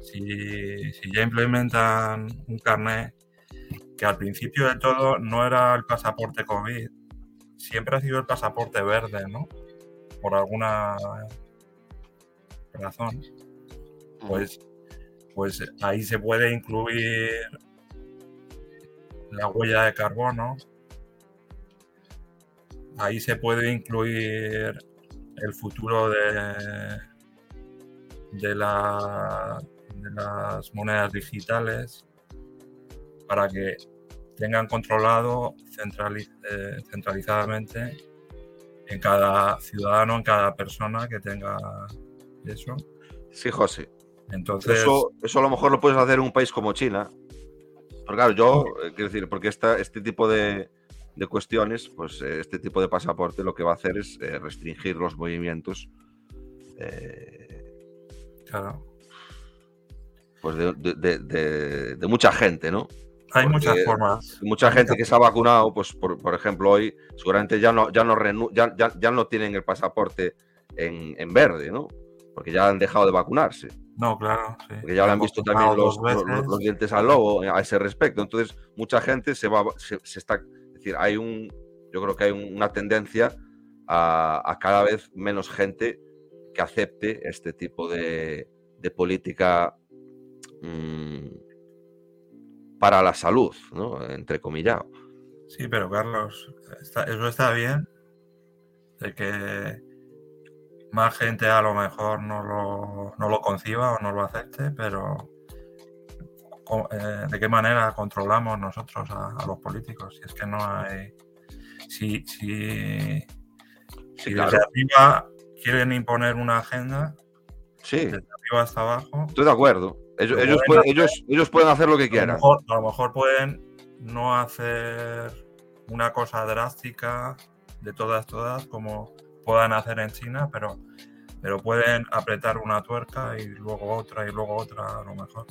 Si, si ya implementan un carnet que al principio de todo no era el pasaporte COVID, siempre ha sido el pasaporte verde, ¿no? Por alguna razón. Pues, pues ahí se puede incluir la huella de carbono, ahí se puede incluir el futuro de, de, la- de las monedas digitales para que tengan controlado eh, centralizadamente en cada ciudadano, en cada persona que tenga eso. Sí, José. Entonces, Eso, eso a lo mejor lo puedes hacer en un país como China. Pero claro, yo, eh, quiero decir, porque esta, este tipo de, de cuestiones, pues eh, este tipo de pasaporte lo que va a hacer es eh, restringir los movimientos eh, claro, pues de, de- de- de- de mucha gente, ¿no? hay Porque muchas formas. Mucha gente que se ha vacunado, pues por, por ejemplo, hoy seguramente ya no, ya no, renu- ya, ya- ya no tienen el pasaporte en, en verde, ¿no? Porque ya han dejado de vacunarse. No, claro. sí. Porque ya le han visto también los, dientes al lobo a ese respecto. Entonces, mucha gente se va, se, se está, es decir, hay un, yo creo que hay un- una tendencia a, cada vez menos gente que acepte este tipo de, política mm, para la salud, ¿no? Entre comillado. Sí, pero Carlos, eso está bien, de que más gente a lo mejor no lo, no lo conciba o no lo acepte, pero ¿de qué manera controlamos nosotros a, a los políticos? Si es que no hay... Si, si, si claro. desde arriba quieren imponer una agenda, Sí, desde arriba hasta abajo, estoy de acuerdo. Ellos, Lo ellos, pueden hacer. ellos, ellos pueden hacer lo que a lo, quieran. mejor, a lo mejor pueden no hacer una cosa drástica de todas, todas, como puedan hacer en China, pero, pero pueden apretar una tuerca y luego otra y luego otra a lo mejor.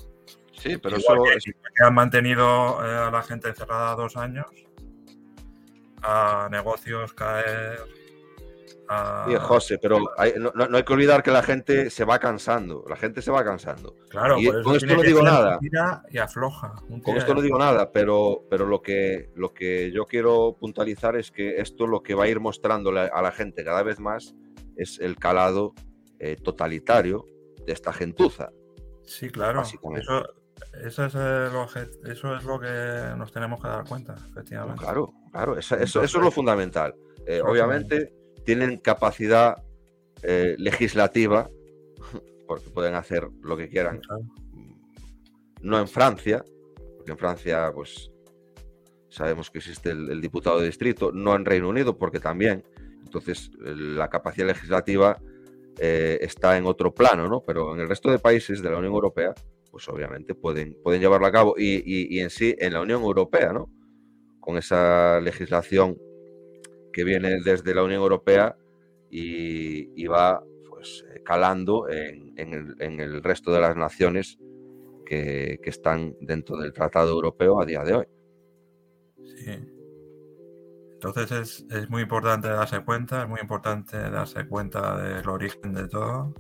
Sí, pero Igual eso que, es- que han mantenido eh, a la gente encerrada dos años, a negocios caer. A... Sí, José, pero hay- no, hay que olvidar que la gente se va cansando. La gente se va cansando. Claro, y con esto no digo nada. y afloja. Con esto no digo nada, pero, pero lo, que, lo que yo quiero puntualizar es que esto lo que va a ir mostrándole a la gente cada vez más es el calado eh, totalitario de esta gentuza. Sí, claro. Básicamente. Eso, eso, es el obje- eso es lo que nos tenemos que dar cuenta, efectivamente. Claro, claro, eso, eso es lo fundamental. Eh, obviamente tienen capacidad eh, legislativa, porque pueden hacer lo que quieran. Claro. No en Francia, porque en Francia, pues sabemos que existe el, el diputado de distrito, no en Reino Unido, porque también. Entonces, eh, la capacidad legislativa eh, está en otro plano, ¿no? Pero en el resto de países de la Unión Europea, pues obviamente pueden, pueden llevarlo a cabo. Y, y- en sí, en la Unión Europea, ¿no? Con esa legislación que viene desde la Unión Europea y, y va pues eh, calando en, en el, en el resto de las naciones que, que están dentro del Tratado Europeo a día de hoy. Sí. Entonces es, es muy importante darse cuenta, es muy importante darse cuenta del origen de todo,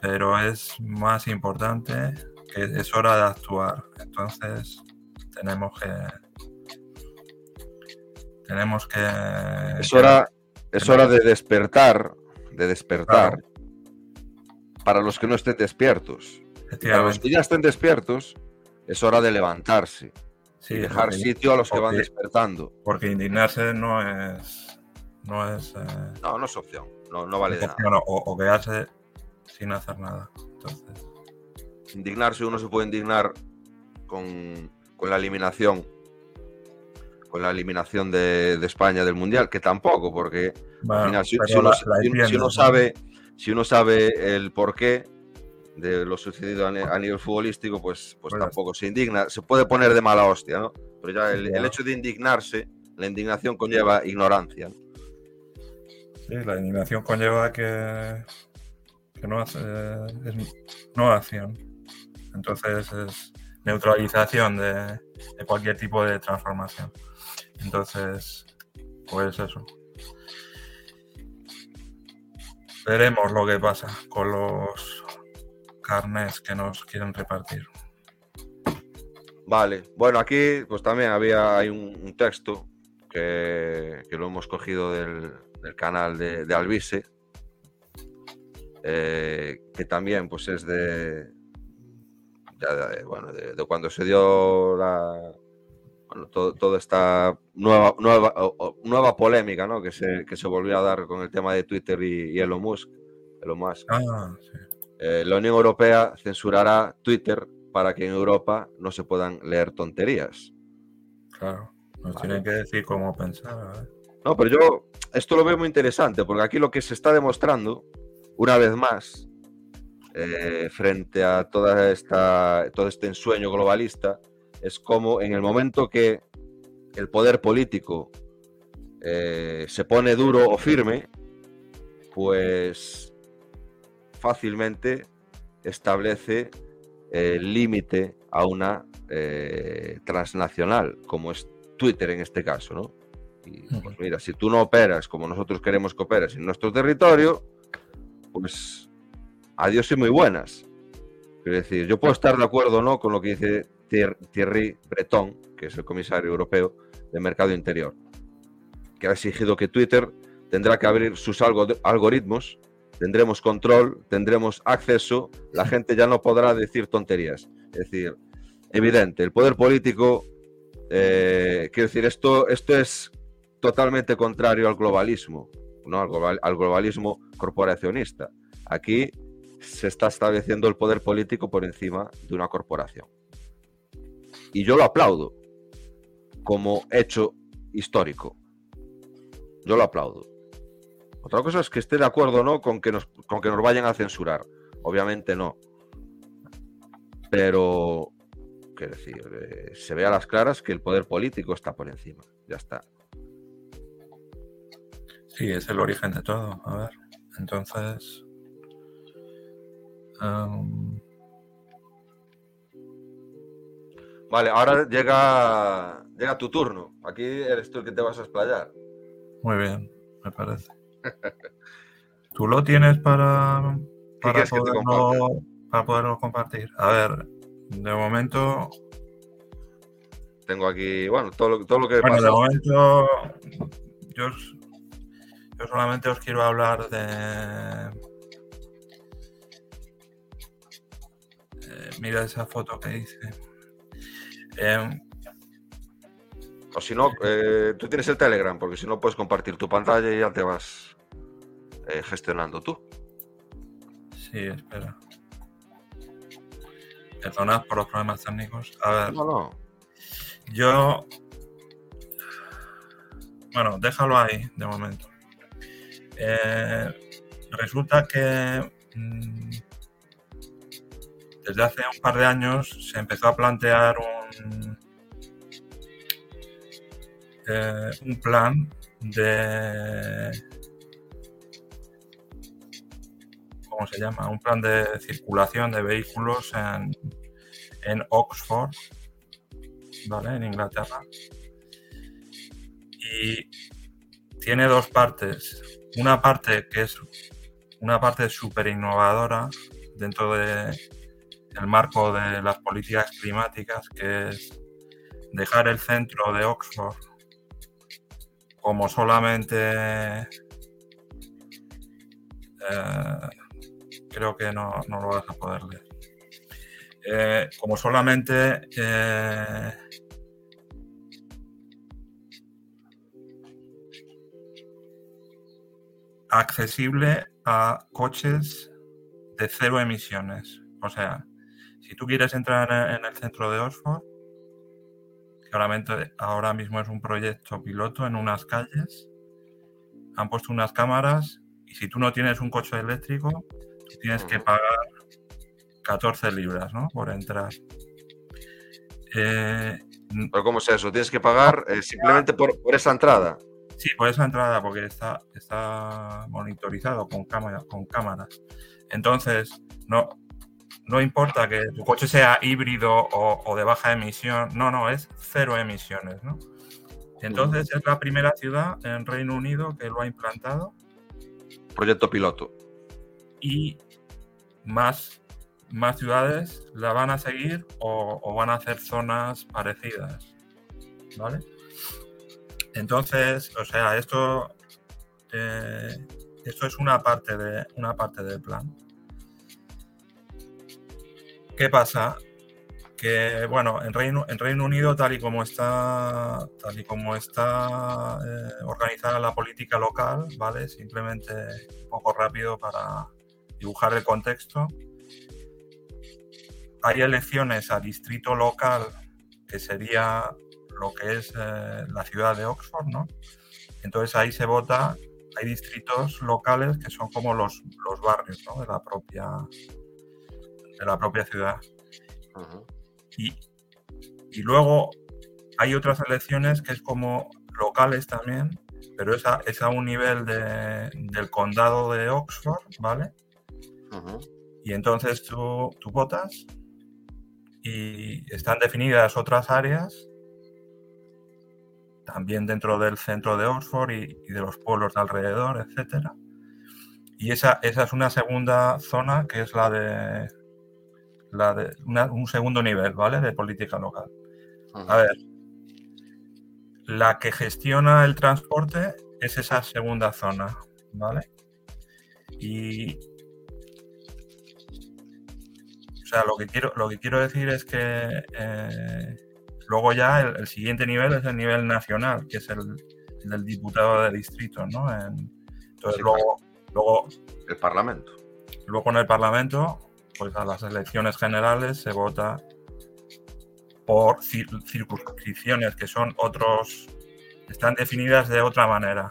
pero es más importante que es hora de actuar. Entonces tenemos que tenemos que Es hora, es hora de despertar, de despertar para los que no estén despiertos. Para los que ya estén despiertos, es hora de levantarse sí, y dejar porque- sitio a los que van despertando. porque indignarse no es no es eh, No, no es opción, no, no vale de nada. o quedarse sin hacer nada. Entonces, indignarse, uno se puede indignar con, con la eliminación, con la eliminación de, de España del Mundial, que tampoco, porque bueno, al final, si, uno, sabe, si uno sabe el porqué de lo sucedido a, ni- a nivel futbolístico, pues, pues Bueno. tampoco se indigna. Se puede poner de mala hostia, ¿no? Pero ya el, hecho de indignarse, la indignación conlleva ignorancia. ¿no? Sí, la indignación conlleva que, que no hace es no acción. Entonces es neutralización de, cualquier tipo de transformación. Entonces, pues eso. Veremos lo que pasa con los carnes que nos quieren repartir. Vale, bueno, aquí pues también había hay un, texto que, que lo hemos cogido del, canal de, de eh, que también pues es de, ya de- bueno, de, de cuando se dio la, bueno, todo- toda esta nueva, nueva, nueva polémica ¿no? que, se, que se volvió a dar con el tema de Twitter y, y Elon Musk. Elon Musk. Ah, sí. Eh, la Unión Europea censurará Twitter para que en Europa no se puedan leer tonterías. Claro. Nos Vale. tienen que decir cómo pensar. ¿eh? No, pero yo esto lo veo muy interesante porque aquí lo que se está demostrando, una vez más, eh, frente a toda esta, todo este ensueño globalista, es como en el momento que el poder político eh, se pone duro o firme, pues fácilmente establece el límite a una eh, transnacional, como es Twitter en este caso, ¿no? Y pues mira, si tú no operas como nosotros queremos que operes en nuestro territorio, pues adiós y muy buenas. Quiero decir, yo puedo estar de acuerdo o no con lo que dice Thier- Thierry Breton, que es el comisario europeo de Mercado Interior, que ha exigido que Twitter tendrá que abrir sus algo- algoritmos, tendremos control, tendremos acceso, la gente ya no podrá decir tonterías. Es decir, evidente, el poder político, eh, quiero decir, esto, esto es totalmente contrario al globalismo, ¿no? al, global- al globalismo corporacionista. Aquí se está estableciendo el poder político por encima de una corporación. Y yo lo aplaudo como hecho histórico. Yo lo aplaudo. Otra cosa es que esté de acuerdo o no con que nos, con que nos vayan a censurar. Obviamente no. Pero, quiero decir, eh, se ve a las claras que el poder político está por encima. Ya está. Sí, es el origen de todo. A ver, entonces. Vale, ahora llega, llega tu turno. Aquí eres tú el que te vas a explayar. Muy bien, me parece. ¿Tú lo tienes para, para, poderlo, para poderlo compartir? A ver, de momento tengo aquí, bueno, todo lo, todo lo que bueno, de momento yo, yo solamente os quiero hablar de... mira esa foto que hice. Em, o si no, eh, tú tienes el Telegram, porque si no puedes compartir tu pantalla y ya te vas eh, gestionando tú. Sí, espera. Perdonad por los problemas técnicos. A ver. No, no. Yo. Bueno, déjalo ahí de momento. Eh, resulta que mm, desde hace un par de años se empezó a plantear un, eh, un plan de ¿cómo se llama? Un plan de circulación de vehículos en, en Oxford, ¿vale? En Inglaterra. Y tiene dos partes. Una parte que es una parte súper innovadora dentro del marco de las políticas climáticas, que es dejar el centro de Oxford como solamente eh, creo que no, lo vas a poder leer. Eh, como solamente eh, accesible a coches de cero emisiones. O sea, si tú quieres entrar en el centro de Oxford, que ahora mismo es un proyecto piloto en unas calles, han puesto unas cámaras y si tú no tienes un coche eléctrico, tienes que pagar 14 libras, ¿no? Por entrar. Eh, ¿Pero cómo es eso? ¿Tienes que pagar eh, simplemente por, esa entrada? Sí, por esa entrada, porque está, está monitorizado con, cámara, con cámaras. Entonces, no, no importa que tu coche sea híbrido o, o, de baja emisión, no, no, es cero emisiones, ¿no? Entonces es la primera ciudad en Reino Unido que lo ha implantado. Proyecto piloto y más, más ciudades la van a seguir o, van a hacer zonas parecidas. ¿Vale? Entonces, o sea, esto, eh, esto es una parte, de, una parte del plan. ¿Qué pasa? Que bueno, en Reino, en Reino Unido, tal y como está, tal y como está eh, organizada la política local, ¿vale? Simplemente un poco rápido para, dibujar el contexto. Hay elecciones a distrito local, que sería lo que es eh, la ciudad de Oxford, ¿no? Entonces ahí se vota, hay distritos locales que son como los, los barrios de, la propia, de la propia ciudad. y, y, luego hay otras elecciones que es como locales también, pero es a, es a un nivel de, del condado de Oxford, ¿vale? Y entonces tú, tú votas y están definidas otras áreas también dentro del centro de Oxford y, de los pueblos de alrededor, etc. Y esa, esa, es una segunda zona que es la de, la de un segundo nivel, ¿vale? De política local. A ver, la que gestiona el transporte es esa segunda zona, ¿vale? Y, sea, lo que quiero, lo que quiero decir es que eh, luego ya el, siguiente nivel es el nivel nacional, que es el, del diputado de distrito, ¿no? entonces luego, luego... El Parlamento. Luego en el Parlamento, pues a las elecciones generales se vota por circunscripciones que son otros, están definidas de otra manera.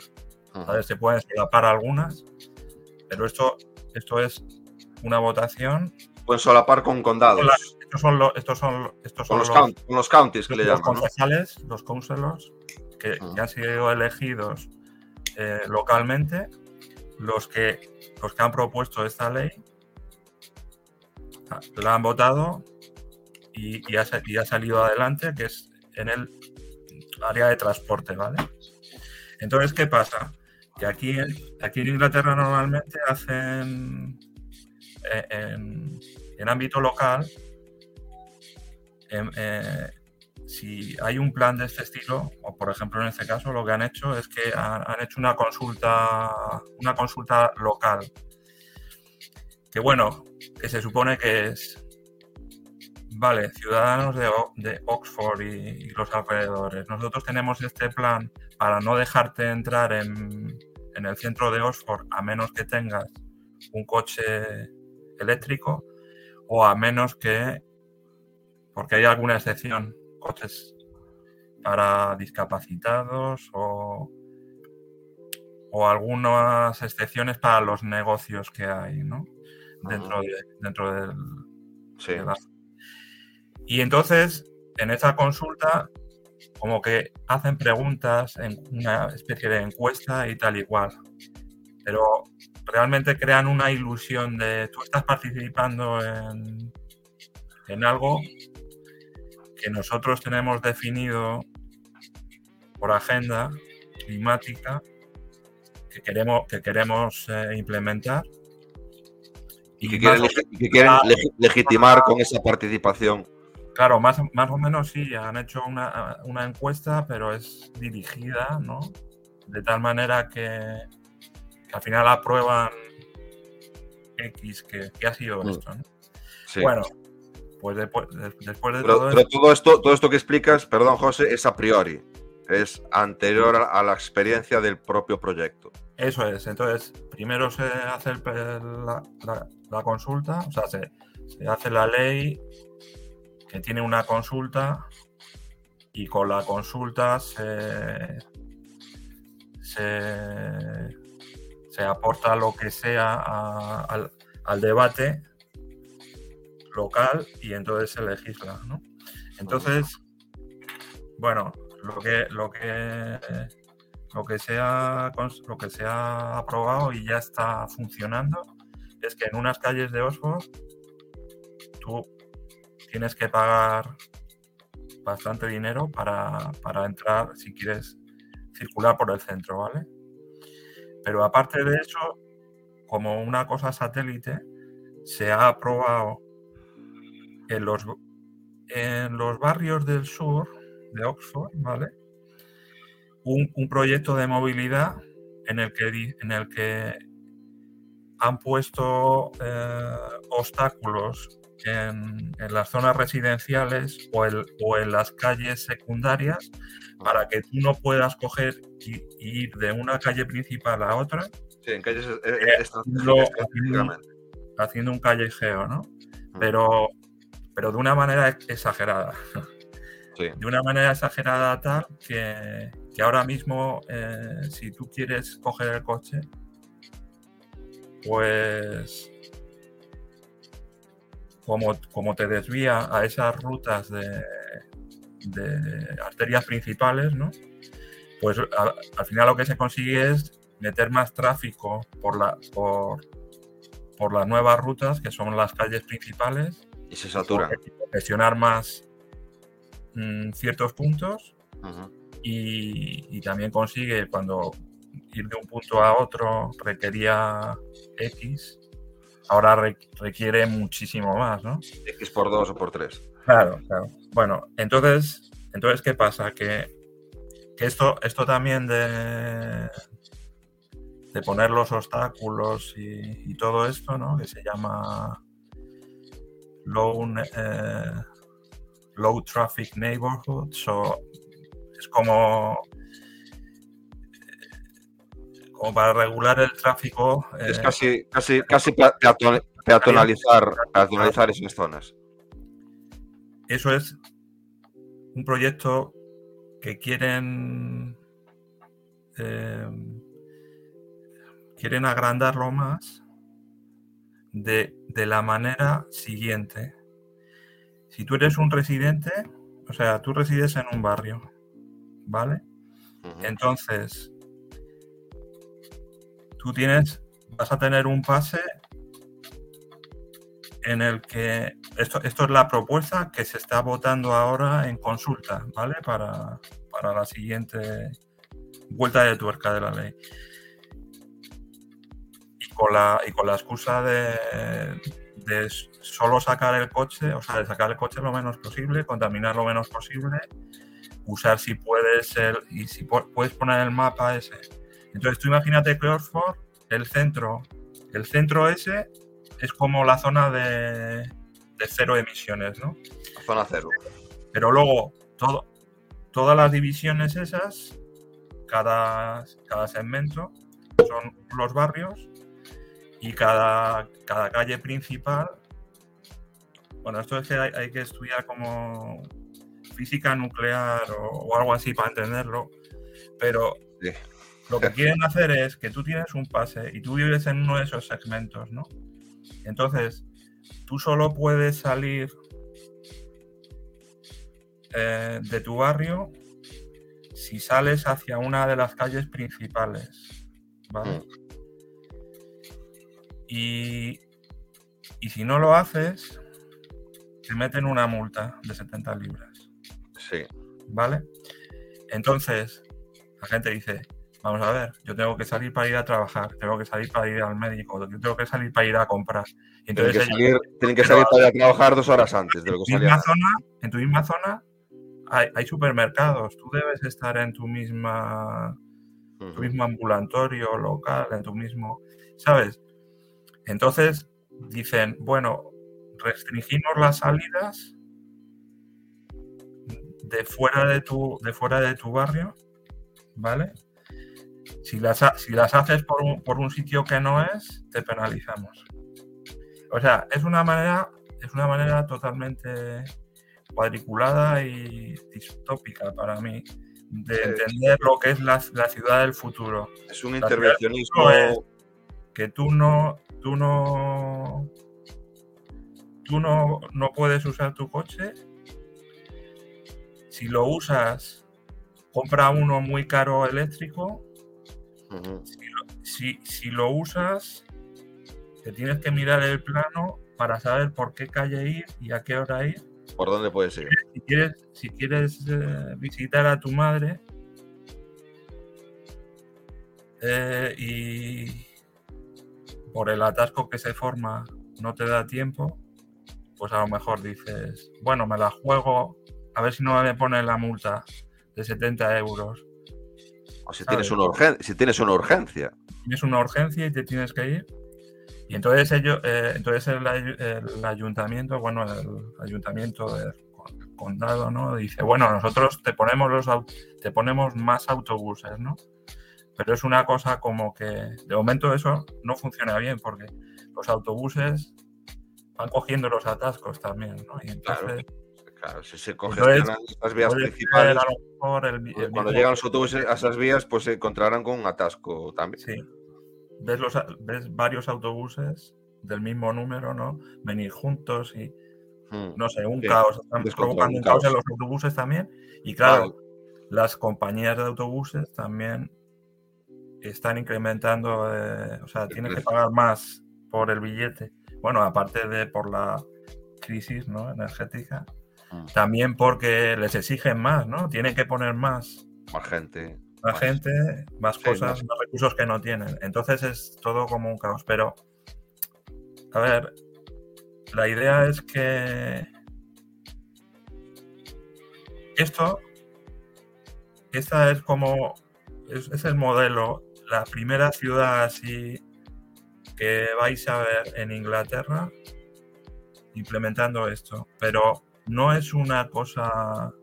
Se pueden solapar algunas, pero esto, esto es una votación pueden solapar con condados. estos son, los, estos son, estos son los, los, counties que le llaman. Los concejales, los councilors, que, han sido elegidos eh, localmente, los que, los que han propuesto esta ley, la han votado y, ha, salido adelante, que es en el área de transporte, ¿vale? Entonces, ¿qué pasa? Que aquí, en Inglaterra normalmente hacen eh, en, ámbito local, en, eh, si hay un plan de este estilo, o por ejemplo en este caso lo que han hecho es que han, han hecho una consulta, una consulta local. Que bueno, que se supone que es Vale, ciudadanos de, de Oxford y, los alrededores. Nosotros tenemos este plan para no dejarte entrar en, en, el centro de Oxford a menos que tengas un coche eléctrico o a menos que, porque hay alguna excepción, coches para discapacitados o, o algunas excepciones para los negocios que hay, ¿no? Dentro, de, dentro del, sí. de la y entonces, en esa consulta, como que hacen preguntas en una especie de encuesta y tal igual. Pero realmente crean una ilusión de tú estás participando en, en algo que nosotros tenemos definido por agenda climática que queremos, que queremos eh, implementar. Y que quieren, que quieren legitimar con esa participación Claro, más, más o menos sí, han hecho una, una, encuesta, pero es dirigida, ¿no? De tal manera que, que al final aprueban X, que, que ha sido esto, ¿no? Sí. Bueno, pues después, después de pero, todo pero esto... todo esto, todo esto que explicas, perdón José, es a priori, es anterior a la experiencia del propio proyecto. Eso es, entonces primero se hace la, consulta, o sea, se, hace la ley que tiene una consulta y con la consulta se, se, aporta lo que sea al, al, debate local y entonces se legisla. ¿no? Entonces, bueno, lo que, lo que, lo que, se ha, lo que se ha aprobado y ya está funcionando es que en unas calles de Oxford tú tienes que pagar bastante dinero para, para, entrar si quieres circular por el centro, ¿vale? Pero aparte de eso, como una cosa satélite, se ha aprobado en los, en los barrios del sur de Oxford, ¿vale? Un, un proyecto de movilidad en el que, en el que han puesto eh, obstáculos en, en, las zonas residenciales o, el, o, en las calles secundarias para que tú no puedas coger y, y ir de una calle principal a otra. Sí, en calles eh, haciendo, haciendo, haciendo, un callejeo, ¿no? Pero, pero de una manera exagerada. Sí. De una manera exagerada tal que, que ahora mismo, eh, si tú quieres coger el coche, pues como, como te desvía a esas rutas de, de arterias principales, ¿no? Pues a, al final lo que se consigue es meter más tráfico por, la, por, por las nuevas rutas, que son las calles principales. Y se satura. Presionar más mmm, ciertos puntos. Uh -huh. Y, y, también consigue cuando ir de un punto a otro requería X, ahora requiere muchísimo más, ¿no? X por 2 o por 3. Claro, claro. Bueno, entonces, entonces ¿qué pasa? Que, que esto, esto también de, de poner los obstáculos y, y, todo esto, ¿no? Que se llama Low, eh, low Traffic Neighborhoods, o es como como para regular el tráfico. Es eh, casi, casi, casi peaton, peatonalizar, peatonalizar esas zonas. Eso es un proyecto que quieren eh, quieren agrandarlo más de, de, la manera siguiente. Si tú eres un residente, o sea, tú resides en un barrio, ¿vale? Uh -huh. Entonces, tú tienes, vas a tener un pase en el que esto, esto es la propuesta que se está votando ahora en consulta, ¿vale? Para, para la siguiente vuelta de tuerca de la ley. Y con la, y con la excusa de, de solo sacar el coche, o sea, de sacar el coche lo menos posible, contaminar lo menos posible, usar si puedes el, y si puedes poner el mapa ese. Entonces tú imagínate que Oxford, el centro, el centro ese es como la zona de, de cero emisiones, ¿no? zona cero. Pero luego todo, todas las divisiones esas, cada, cada segmento, son los barrios y cada, cada calle principal. Bueno, esto es que hay, que estudiar como física nuclear o, algo así para entenderlo, pero lo que quieren hacer es que tú tienes un pase y tú vives en uno de esos segmentos, ¿no? Entonces, tú solo puedes salir eh, de tu barrio si sales hacia una de las calles principales, ¿vale? Mm. Y, y si no lo haces, te meten una multa de 70 libras. Sí. ¿Vale? Entonces, la gente dice, vamos a ver, yo tengo que salir para ir a trabajar, tengo que salir para ir al médico, yo tengo que salir para ir a comprar. entonces tienen que salir, para ir a trabajar dos horas antes de lo que en, zona, en tu misma zona hay, supermercados, tú debes estar en tu misma tu mismo ambulatorio local, en tu mismo, ¿sabes? Entonces dicen, bueno, restringimos las salidas de fuera de tu, de fuera de tu barrio, ¿vale? Si las, si las haces por un, por un sitio que no es, te penalizamos. O sea, es una manera, es una manera totalmente cuadriculada y distópica para mí de entender lo que es la, ciudad del futuro. Es un intervencionismo. que tú no, tú no, tú no, no puedes usar tu coche. Si lo usas, compra uno muy caro eléctrico. si, si lo usas, te tienes que mirar el plano para saber por qué calle ir y a qué hora ir ¿Por dónde puedes ir? Si quieres, si quieres eh, visitar a tu madre eh, y por el atasco que se forma no te da tiempo, pues a lo mejor dices, bueno, me la juego, a ver si no me pone la multa de 70 euros. O si tienes, una urgencia, si tienes una urgencia. Tienes una urgencia y te tienes que ir. Y entonces ellos, eh, entonces el, ayuntamiento, bueno, el ayuntamiento del condado, ¿no? Dice, bueno, nosotros te ponemos los te ponemos más autobuses, ¿no? Pero es una cosa como que de momento eso no funciona bien porque los autobuses van cogiendo los atascos también, ¿no? Y entonces, claro. Si se congestionan las vías principales, pues cuando llegan los autobuses a esas vías, pues se encontrarán con un atasco también. Sí, ves, los, ves varios autobuses del mismo número, ¿no? Venir juntos y, hmm. no sé, un caos. Están provocando un caos en los autobuses también. Y claro, las compañías de autobuses también están incrementando, eh, o sea, tienen que pagar más por el billete. Bueno, aparte de por la crisis ¿no? energética, hmm. también porque les exigen más, ¿no? Tienen que poner más. Más gente más gente, más cosas, más... recursos que no tienen. Entonces es todo como un caos. Pero, a ver, la idea es que esto, esta es como, es, el modelo, la primera ciudad así que vais a ver en Inglaterra implementando esto. Pero no es una cosa...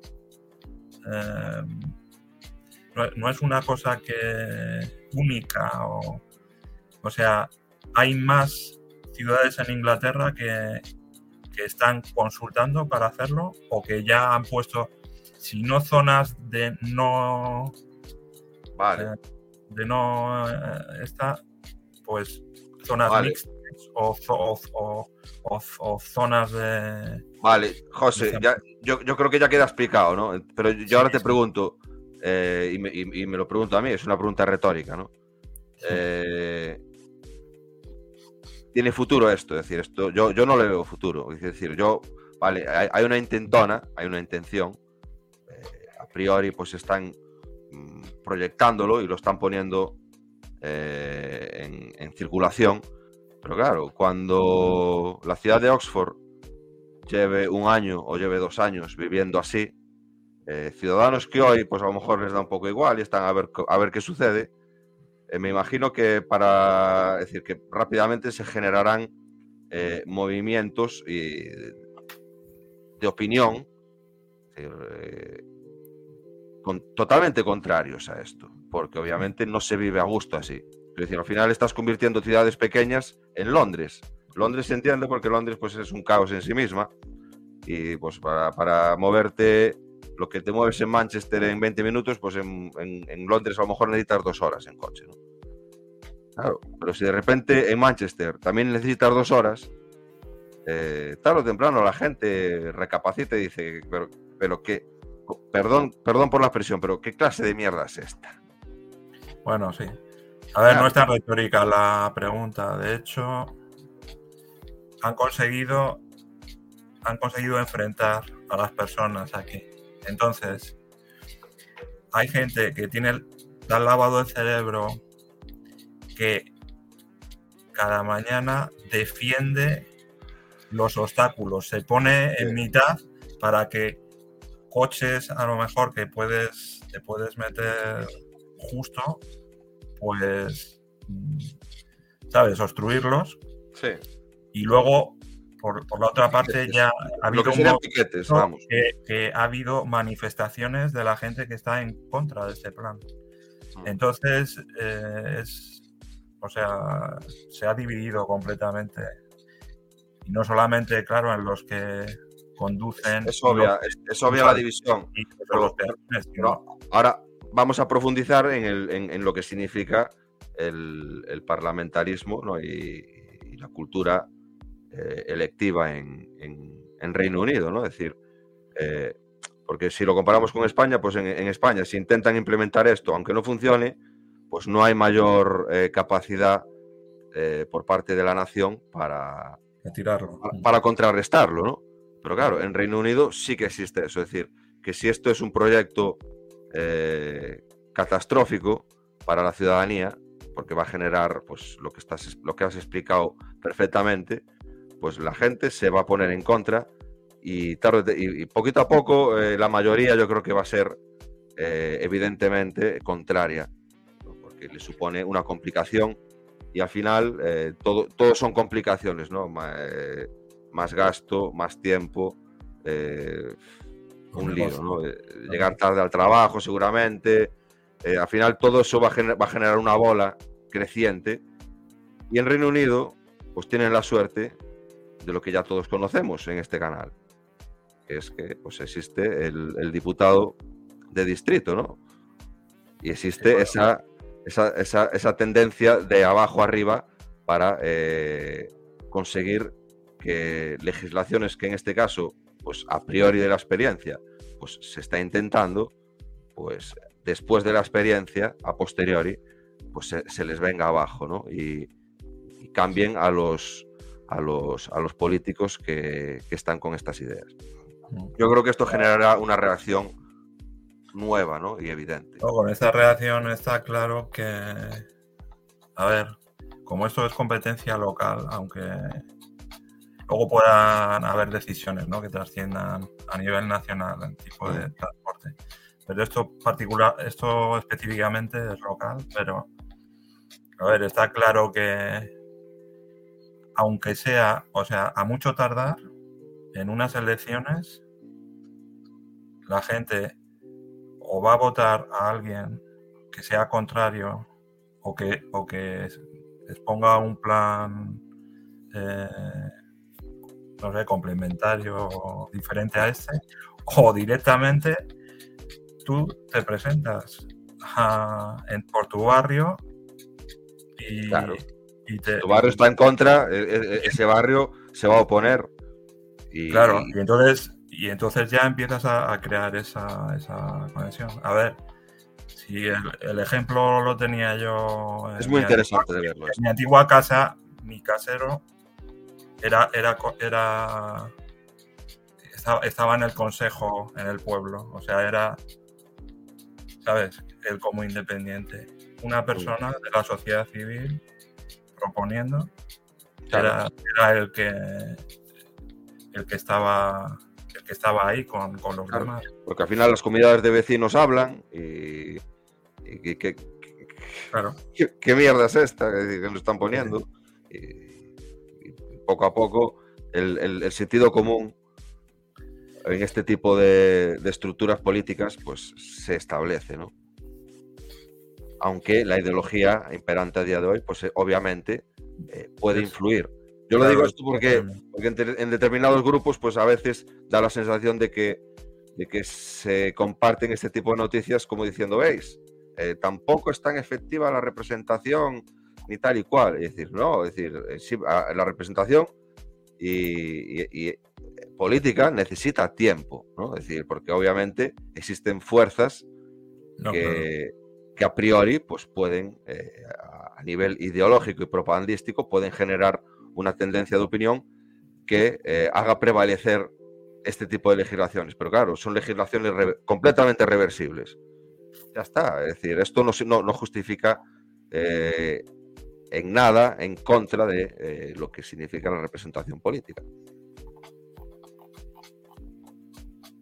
Eh, no, es una cosa que única o, o sea, hay más ciudades en Inglaterra que, que están consultando para hacerlo o que ya han puesto, si no zonas de no... Vale. Eh, de no eh, esta, pues zonas mixtas o, o, zonas de... Vale, José, ya, yo, yo, creo que ya queda explicado, ¿no? Pero yo ahora te pregunto, eh, y, me, lo pregunto a mí, es una pregunta retórica, ¿no? Eh, tiene futuro esto, es decir, esto, yo, yo no le veo futuro. Es decir, yo, vale, hay, una intentona, hay una intención, eh, a priori pues están mm, proyectándolo y lo están poniendo eh, en, circulación, pero claro, cuando la ciudad de Oxford lleve un año o lleve dos años viviendo así, eh, ciudadanos que hoy pues a lo mejor les da un poco igual y están a ver, a ver qué sucede, eh, me imagino que para decir que rápidamente se generarán eh, movimientos de opinión totalmente contrarios a esto, porque obviamente no se vive a gusto así. Es decir, al final estás convirtiendo ciudades pequeñas en Londres. Londres se entiende porque Londres pues, es un caos en sí misma y pues para, para moverte lo que te mueves en Manchester en 20 minutos, pues en, Londres a lo mejor necesitas dos horas en coche, ¿no? Claro, pero si de repente en Manchester también necesitas dos horas, eh, tarde o temprano la gente recapacita y dice, pero, pero qué, perdón, perdón por la expresión, pero ¿qué clase de mierda es esta? Bueno, sí. A ver, no está retórica la pregunta. De hecho, han conseguido, han conseguido enfrentar a las personas aquí. Entonces, hay gente que tiene tal lavado el cerebro que cada mañana defiende los obstáculos, se pone en mitad para que coches a lo mejor que puedes te puedes meter justo, pues mm, sabes, obstruirlos. Sí. Y luego por, la otra parte ya ha habido, que, ha habido manifestaciones de la gente que está en contra de este plan. Mm. Entonces, eh, es, o sea, se ha dividido completamente. Y no solamente, claro, en los que conducen. Es obvia, es, obvia la división. ahora vamos a profundizar en, lo que significa el, parlamentarismo y la cultura eh, electiva en, Reino Unido, ¿no? Es decir, eh, porque si lo comparamos con España, pues en, España si intentan implementar esto, aunque no funcione, pues no hay mayor eh, capacidad por parte de la nación para, para, contrarrestarlo, ¿no? Pero claro, en Reino Unido sí que existe eso, es decir, que si esto es un proyecto catastrófico para la ciudadanía, porque va a generar pues lo que estás lo que has explicado perfectamente, pues la gente se va a poner en contra y, tarde, y, poquito a poco eh, la mayoría yo creo que va a ser eh, evidentemente contraria, porque le supone una complicación y al final eh, todo, son complicaciones, ¿no? Más, gasto, más tiempo, un lío, ¿no? Llegar tarde al trabajo seguramente, al final todo eso va a, va a generar una bola creciente y en Reino Unido pues tienen la suerte de lo que ya todos conocemos en este canal, es que pues, existe el, diputado de distrito, ¿no? Y existe esa, esa, tendencia de abajo arriba para eh, conseguir que legislaciones que en este caso, pues a priori de la experiencia, pues se está intentando, pues después de la experiencia, a posteriori, pues se, les venga abajo, ¿no? y cambien a los, a los, a los políticos que, están con estas ideas. Yo creo que esto generará una reacción nueva ¿no? y evidente. con esta reacción está claro que, a ver, como esto es competencia local, aunque luego puedan haber decisiones ¿no? que trasciendan a nivel nacional en tipo de transporte. Pero esto particular, esto específicamente es local, pero a ver, está claro que aunque sea, o sea, a mucho tardar, en unas elecciones, la gente o va a votar a alguien que sea contrario o que, o que exponga un plan, eh, no sé, complementario diferente a este, o directamente tú te presentas en, por tu barrio y, tu barrio está en contra, e, e, e, ese barrio se va a oponer. Y, claro, y entonces, y entonces ya empiezas a, crear esa, conexión. A ver, si el, ejemplo lo tenía yo. Es muy interesante de verlo. En mi antigua casa, mi casero era, era, era estaba, en el consejo, en el pueblo, o sea, era, ¿sabes? Él como independiente. Una persona de la sociedad civil proponiendo, era, el que el que estaba el que estaba ahí con, los demás. Porque al final las comunidades de vecinos hablan y, y, que, claro. ¿qué, mierda es esta que, nos están poniendo? Y, poco a poco el, sentido común en este tipo de, estructuras políticas pues se establece, ¿no? Aunque la ideología imperante a día de hoy, pues eh, obviamente eh, puede influir. Yo lo digo esto porque, en, determinados grupos, pues a veces da la sensación de que, de que se comparten este tipo de noticias como diciendo, veis, eh, tampoco es tan efectiva la representación ni tal y cual. Es decir, no, es decir, la representación y, política necesita tiempo, ¿no? Es decir, porque obviamente existen fuerzas que, a priori pues pueden, eh, a nivel ideológico y propagandístico, pueden generar una tendencia de opinión que eh, haga prevalecer este tipo de legislaciones. Pero claro, son legislaciones completamente reversibles. Ya está. Es decir, esto no, no, justifica eh, en nada en contra de lo que significa la representación política.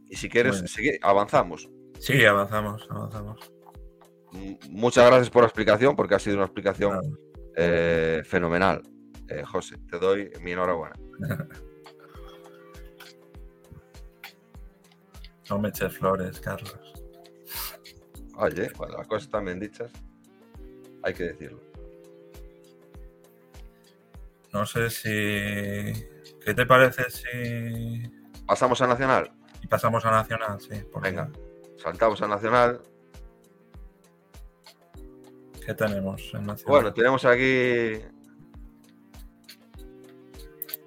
Y si quieres, avanzamos. Sí, avanzamos, avanzamos. Muchas gracias por la explicación, porque ha sido una explicación eh, fenomenal. Eh, José, te doy mi enhorabuena. no me eches flores, Carlos. Oye, cuando las cosas están bien dichas, hay que decirlo. No sé si. ¿Qué te parece si. ¿Pasamos a Nacional? pasamos a Nacional, sí. Venga, saltamos a Nacional. ¿Qué tenemos en Nacional? Bueno, tenemos aquí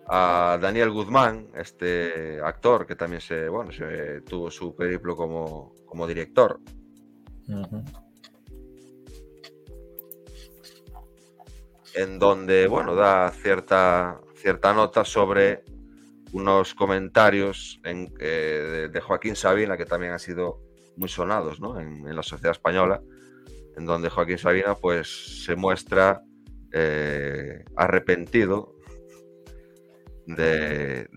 a Daniel Guzmán, este actor que también se, bueno, se tuvo su periplo como, como director. En donde, bueno, da cierta, cierta nota sobre unos comentarios eh, de, Joaquín Sabina que también han sido muy sonados en, la sociedad española, en donde Joaquín Sabina pues se muestra eh, arrepentido de,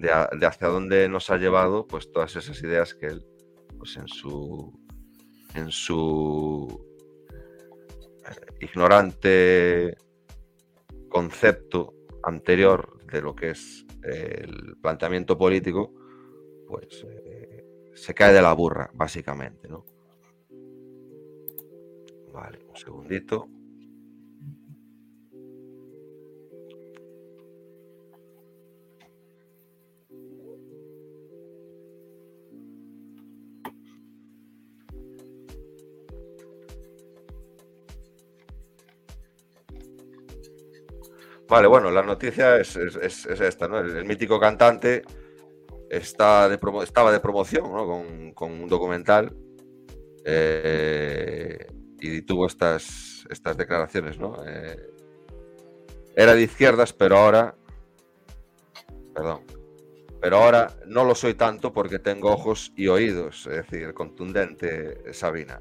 hacia dónde nos ha llevado pues todas esas ideas que él pues en su en su eh, ignorante concepto anterior de lo que es el planteamiento político, pues eh, se cae de la burra, básicamente, ¿no? Un segundito. Vale, bueno, la noticia es, esta, ¿no? El, mítico cantante está de estaba de promoción con, un documental eh, y tuvo estas, estas declaraciones, ¿no? Eh, era de izquierdas, pero ahora... Perdón. Pero ahora no lo soy tanto porque tengo ojos y oídos, es decir, contundente Sabina.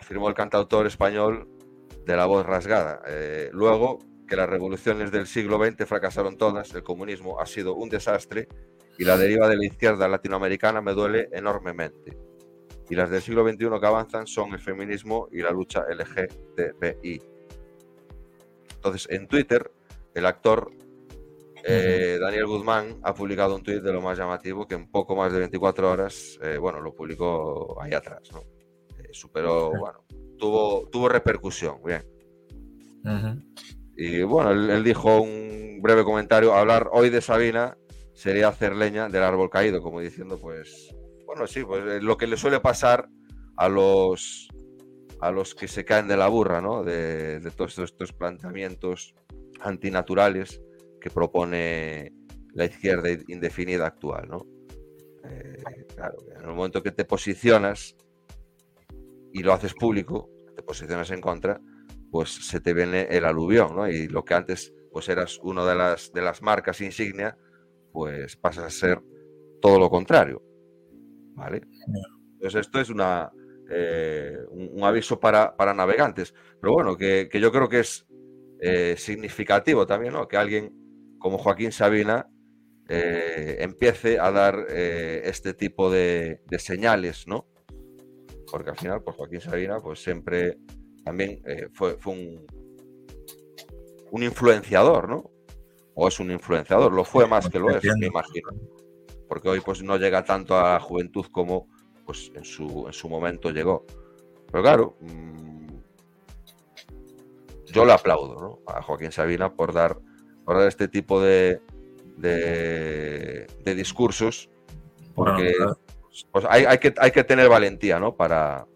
Afirmó el cantautor español de la voz rasgada. Eh, luego que las revoluciones del siglo XX fracasaron todas, el comunismo ha sido un desastre y la deriva de la izquierda latinoamericana me duele enormemente. Y las del siglo XXI que avanzan son el feminismo y la lucha LGTBI. Entonces, en Twitter, el actor eh, Daniel Guzmán ha publicado un tuit de lo más llamativo que en poco más de 24 horas, eh, bueno, lo publicó ahí atrás, ¿no? Eh, superó, bueno, tuvo, tuvo repercusión, bien. Y bueno, él, dijo un breve comentario, hablar hoy de Sabina sería hacer leña del árbol caído, como diciendo, pues, bueno, sí, pues eh, lo que le suele pasar a los a los que se caen de la burra, ¿no? De, todos estos, planteamientos antinaturales que propone la izquierda indefinida actual, ¿no? Eh, claro, en el momento que te posicionas y lo haces público, te posicionas en contra, pues se te viene el aluvión, ¿no? Y lo que antes pues eras una de las, de las marcas insignia, pues pasas a ser todo lo contrario. ¿Vale? Entonces esto es una, eh, un, aviso para, para, navegantes. Pero bueno, que, que yo creo que es eh, significativo también, ¿no? Que alguien como Joaquín Sabina eh, empiece a dar este tipo de, de, señales, ¿no? Porque al final, pues Joaquín Sabina, pues siempre también fue, fue un, un influenciador, ¿no? O es un influenciador, lo fue más que lo es, me imagino. Porque hoy pues no llega tanto a la juventud como pues en su, en su momento llegó. Pero claro, mmm, yo le aplaudo ¿no? a Joaquín Sabina por dar, por dar este tipo de, de, de discursos, porque bueno, pues, hay, hay, que, hay que tener valentía ¿no? para,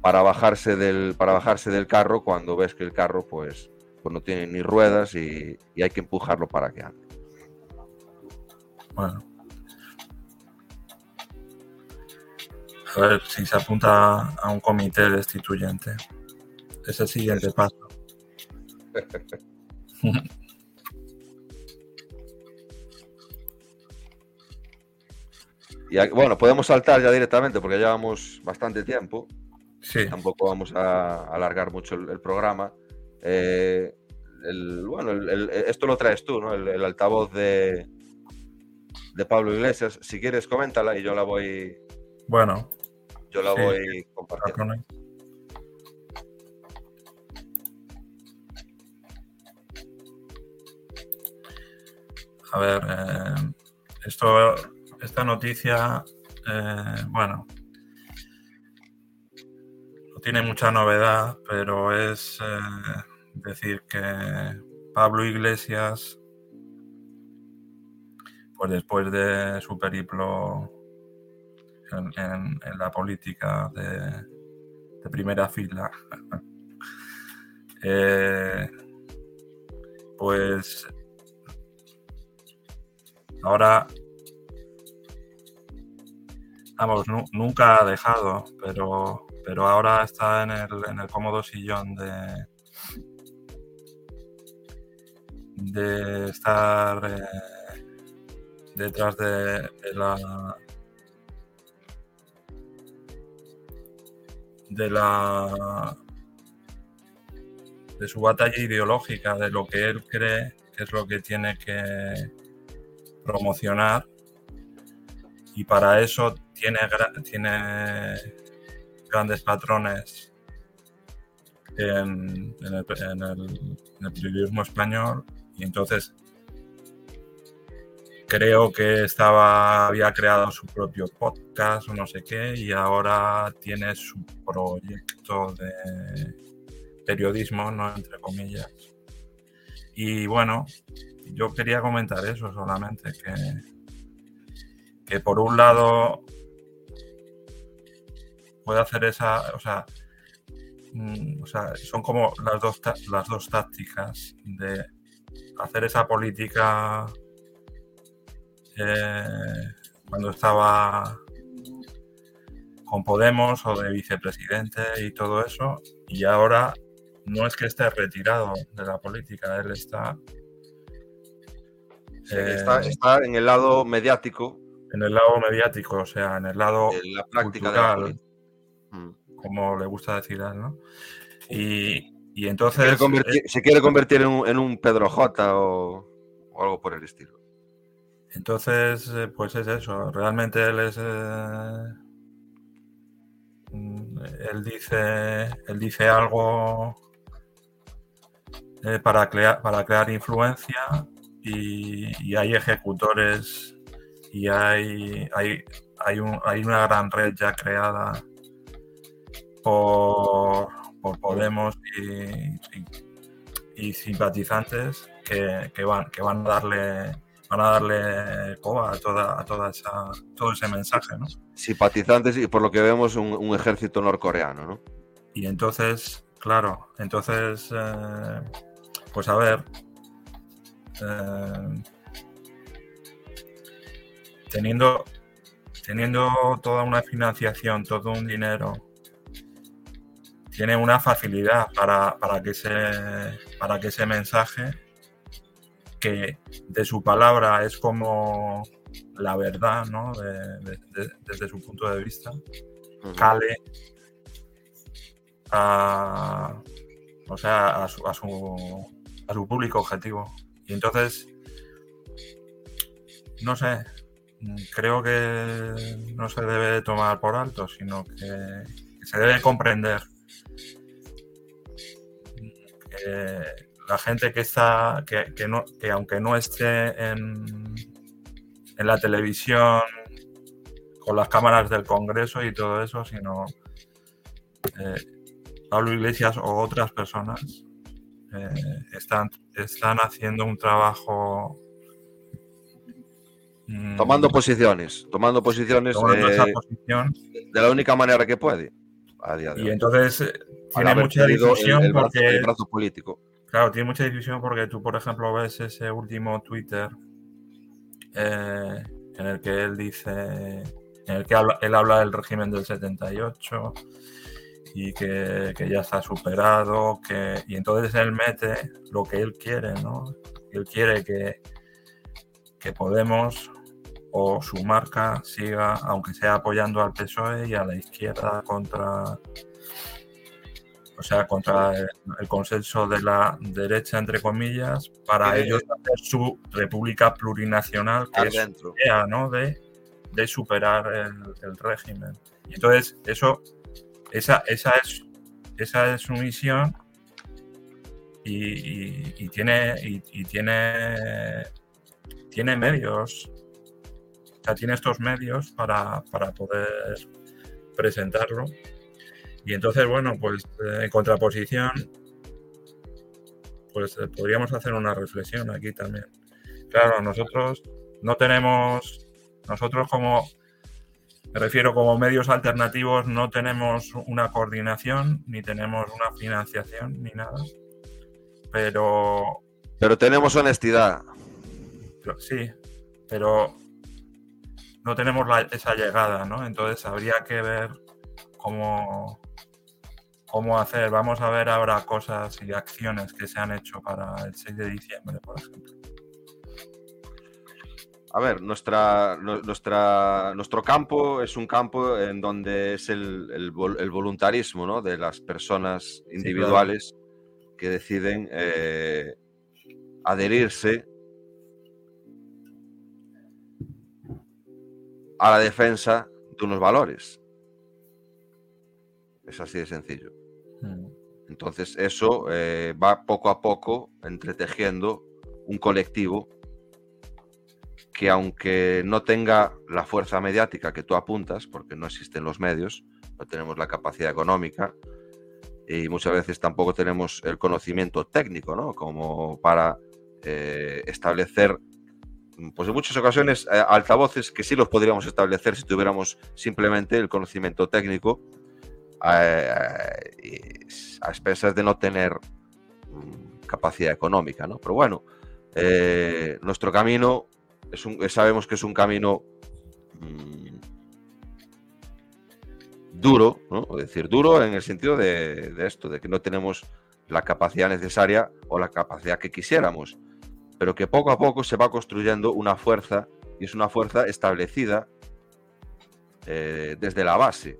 para, bajarse del, para bajarse del carro cuando ves que el carro pues, pues no tiene ni ruedas y, y hay que empujarlo para que ande. Bueno, a ver si se apunta a un comité destituyente. Es el siguiente paso. y bueno, podemos saltar ya directamente porque llevamos bastante tiempo. Sí. Tampoco vamos a alargar mucho el, el programa. Eh, el, bueno, el, esto lo traes tú, ¿no? El, altavoz de, de Pablo Iglesias. Si quieres, coméntala y yo la voy. Bueno, yo la sí, voy compartiendo. A ver, eh, esto, esta noticia, eh, bueno, no tiene mucha novedad, pero es eh, decir que Pablo Iglesias, pues después de su periplo en, la política de, primera fila. eh, pues ahora, vamos, nu nunca ha dejado, pero, pero ahora está en el, en el cómodo sillón de, de estar eh, detrás de, de la de la de su batalla ideológica, de lo que él cree que es lo que tiene que promocionar. Y para eso tiene, tiene grandes patrones en, el, en el periodismo español. Y entonces creo que estaba, había creado su propio podcast o no sé qué, y ahora tiene su proyecto de periodismo, ¿no? Entre comillas. Y bueno, yo quería comentar eso solamente, que, que por un lado puede hacer esa, o sea, mm, o sea, son como las dos, las dos tácticas de hacer esa política eh, cuando estaba con Podemos o de vicepresidente y todo eso, y ahora no es que esté retirado de la política, él está... Sí, eh, está, está, en el lado mediático. En el lado mediático, o sea, en el lado en la práctica cultural, de la mm. como le gusta decir a él, ¿no? Y, y entonces... Se quiere convertir, eh, se quiere convertir en, un, en un Pedro J o, o algo por el estilo. Entonces, eh, pues es eso. Realmente él es. Eh, mm, él dice. Él dice algo eh, para, crear, para crear influencia y, hay ejecutores y hay, hay, hay, un, hay una gran red ya creada por, por Podemos y, y, y simpatizantes que, que, van, que van a darle van a darle coba a toda, a toda esa, todo ese mensaje, ¿no? Simpatizantes y por lo que vemos un, un ejército norcoreano, ¿no? Y entonces, claro, entonces, eh, pues a ver, eh, teniendo, teniendo toda una financiación, todo un dinero, tiene una facilidad para, para, que, ese, para que ese mensaje que de su palabra es como la verdad, ¿no? desde su punto de vista, cale a, o sea, a su, a su, público objetivo. Y entonces, no sé, creo que no se debe tomar por alto, sino que, se debe comprender que la gente que está, que, no, que aunque no esté en, en la televisión con las cámaras del Congreso y todo eso, sino eh, Pablo Iglesias o otras personas eh, están, están haciendo un trabajo mm, tomando posiciones, tomando posiciones eh, de la única manera que puede. y entonces tiene mucha difusión porque el brazo político. Claro, tiene mucha difusión porque tú, por ejemplo, ves ese último Twitter eh, en el que él dice, en el que él habla del régimen del 78 y que, ya está superado, que, y entonces él mete lo que él quiere, ¿no? Él quiere que, que Podemos o su marca siga, aunque sea apoyando al PSOE y a la izquierda contra o sea, contra el, consenso de la derecha, entre comillas, para ellos hacer su república plurinacional, que es idea, ¿no? de, de superar el, régimen. Y entonces, eso, esa, esa, es, esa es su misión y, tiene, y, tiene, tiene medios, o sea, tiene estos medios para, para poder presentarlo y entonces, bueno, pues eh, en contraposición, pues eh, podríamos hacer una reflexión aquí también. Claro, nosotros no tenemos, nosotros como, me refiero como medios alternativos, no tenemos una coordinación, ni tenemos una financiación, ni nada. Pero... Pero tenemos honestidad. sí, pero no tenemos esa llegada, ¿no? Entonces habría que ver cómo, cómo hacer. Vamos a ver ahora cosas y acciones que se han hecho para el 6 de diciembre, por ejemplo. A ver, nuestra, nuestra, nuestro campo es un campo en donde es el, voluntarismo ¿no? de las personas individuales que deciden eh, adherirse a la defensa de unos valores. Es así de sencillo. Entonces eso eh, va poco a poco entretejiendo un colectivo que aunque no tenga la fuerza mediática que tú apuntas, porque no existen los medios, no tenemos la capacidad económica y muchas veces tampoco tenemos el conocimiento técnico, ¿no? Como para eh, establecer, pues en muchas ocasiones, eh, altavoces que sí los podríamos establecer si tuviéramos simplemente el conocimiento técnico a, expensas de no tener mm, capacidad económica, ¿no? Pero bueno, eh, nuestro camino es un, sabemos que es un camino mm, duro, ¿no? Es decir, duro en el sentido de, esto, de que no tenemos la capacidad necesaria o la capacidad que quisiéramos, pero que poco a poco se va construyendo una fuerza y es una fuerza establecida eh, desde la base.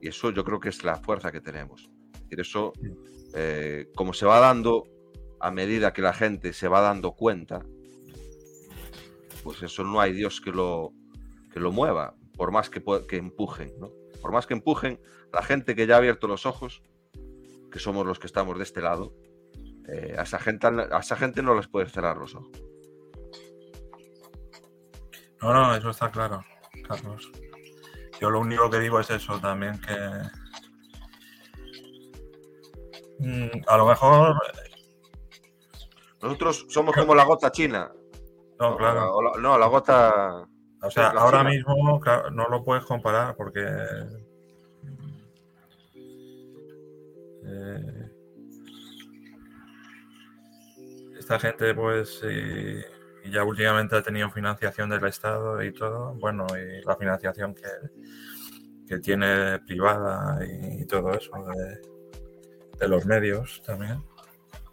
Y eso yo creo que es la fuerza que tenemos. Y eso, eh, como se va dando a medida que la gente se va dando cuenta, pues eso no hay Dios que lo, que lo mueva, por más que, que empujen, ¿no? Por más que empujen, la gente que ya ha abierto los ojos, que somos los que estamos de este lado, eh, a, esa gente, a esa gente no les puede cerrar los ojos. No, no, eso está claro, Carlos. Yo lo único que digo es eso también, que mm, a lo mejor... Nosotros somos como la gota china. No, claro. no, la gota... O sea, ahora mismo no lo puedes comparar porque... Eh, esta gente pues y ya últimamente ha tenido financiación del Estado y todo, bueno, y la financiación que, que tiene privada y, todo eso, de, los medios también.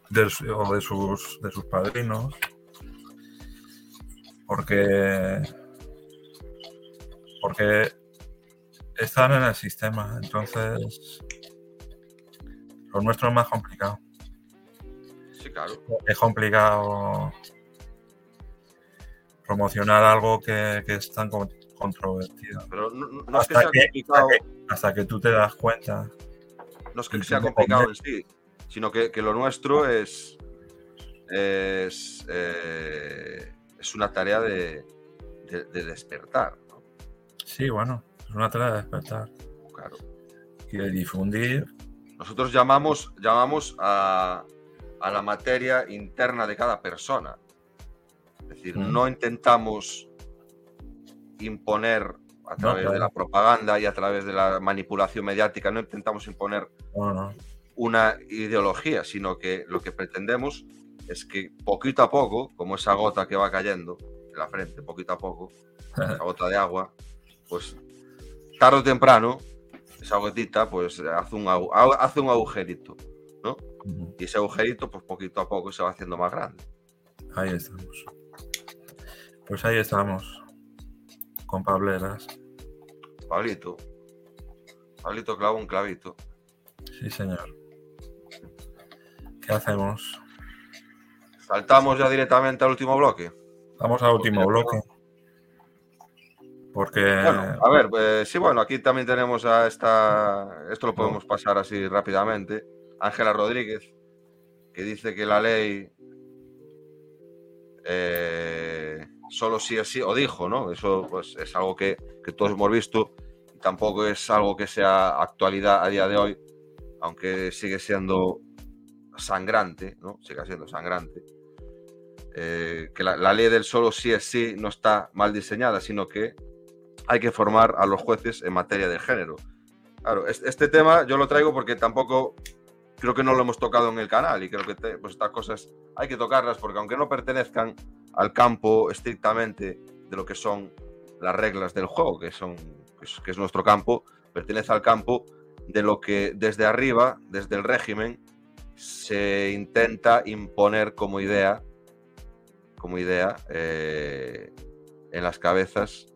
de, o de sus, de sus padrinos. Porque, porque están en el sistema, entonces lo nuestro es más complicado. Sí, claro. Es complicado promocionar algo que, que es tan controvertido. Pero no, no es que sea complicado. Hasta que, hasta que, tú te das cuenta. No es que sea complicado en sí, sino que, que lo nuestro es. Es, eh, es una tarea de, de, de despertar. ¿no? Sí, bueno, es una tarea de despertar. Claro. Y de difundir. Nosotros llamamos, llamamos a, a la materia interna de cada persona. Es decir, mm. no intentamos imponer a través no, claro. de la propaganda y a través de la manipulación mediática, no intentamos imponer no, una ideología, sino que lo que pretendemos es que poquito a poco, como esa gota que va cayendo en la frente, poquito a poco, esa gota de agua, pues tarde o temprano, esa gotita, pues hace un, hace un agujerito, ¿no? Uh -huh. Y ese agujerito, pues poquito a poco se va haciendo más grande. Ahí estamos. Pues ahí estamos, con Pableras. Pablito. Pablito clavó un clavito. Sí, señor. ¿Qué hacemos? Saltamos ya directamente al último bloque. Vamos al último bloque. Porque. Bueno, a ver, eh, sí, bueno, aquí también tenemos a esta. Esto lo podemos pasar así rápidamente. Ángela Rodríguez, que dice que la ley. Eh, solo sí así, o dijo, ¿no? Eso pues, es algo que, todos hemos visto. Y tampoco es algo que sea actualidad a día de hoy, aunque sigue siendo sangrante, ¿no? Sigue siendo sangrante. Eh, que la, ley del solo sí es sí no está mal diseñada, sino que hay que formar a los jueces en materia de género. Claro, este, tema yo lo traigo porque tampoco creo que no lo hemos tocado en el canal y creo que pues estas cosas hay que tocarlas porque aunque no pertenezcan al campo estrictamente de lo que son las reglas del juego, que, son, que es, que es nuestro campo, pertenece al campo de lo que desde arriba, desde el régimen, se intenta imponer como idea, como idea eh, en las cabezas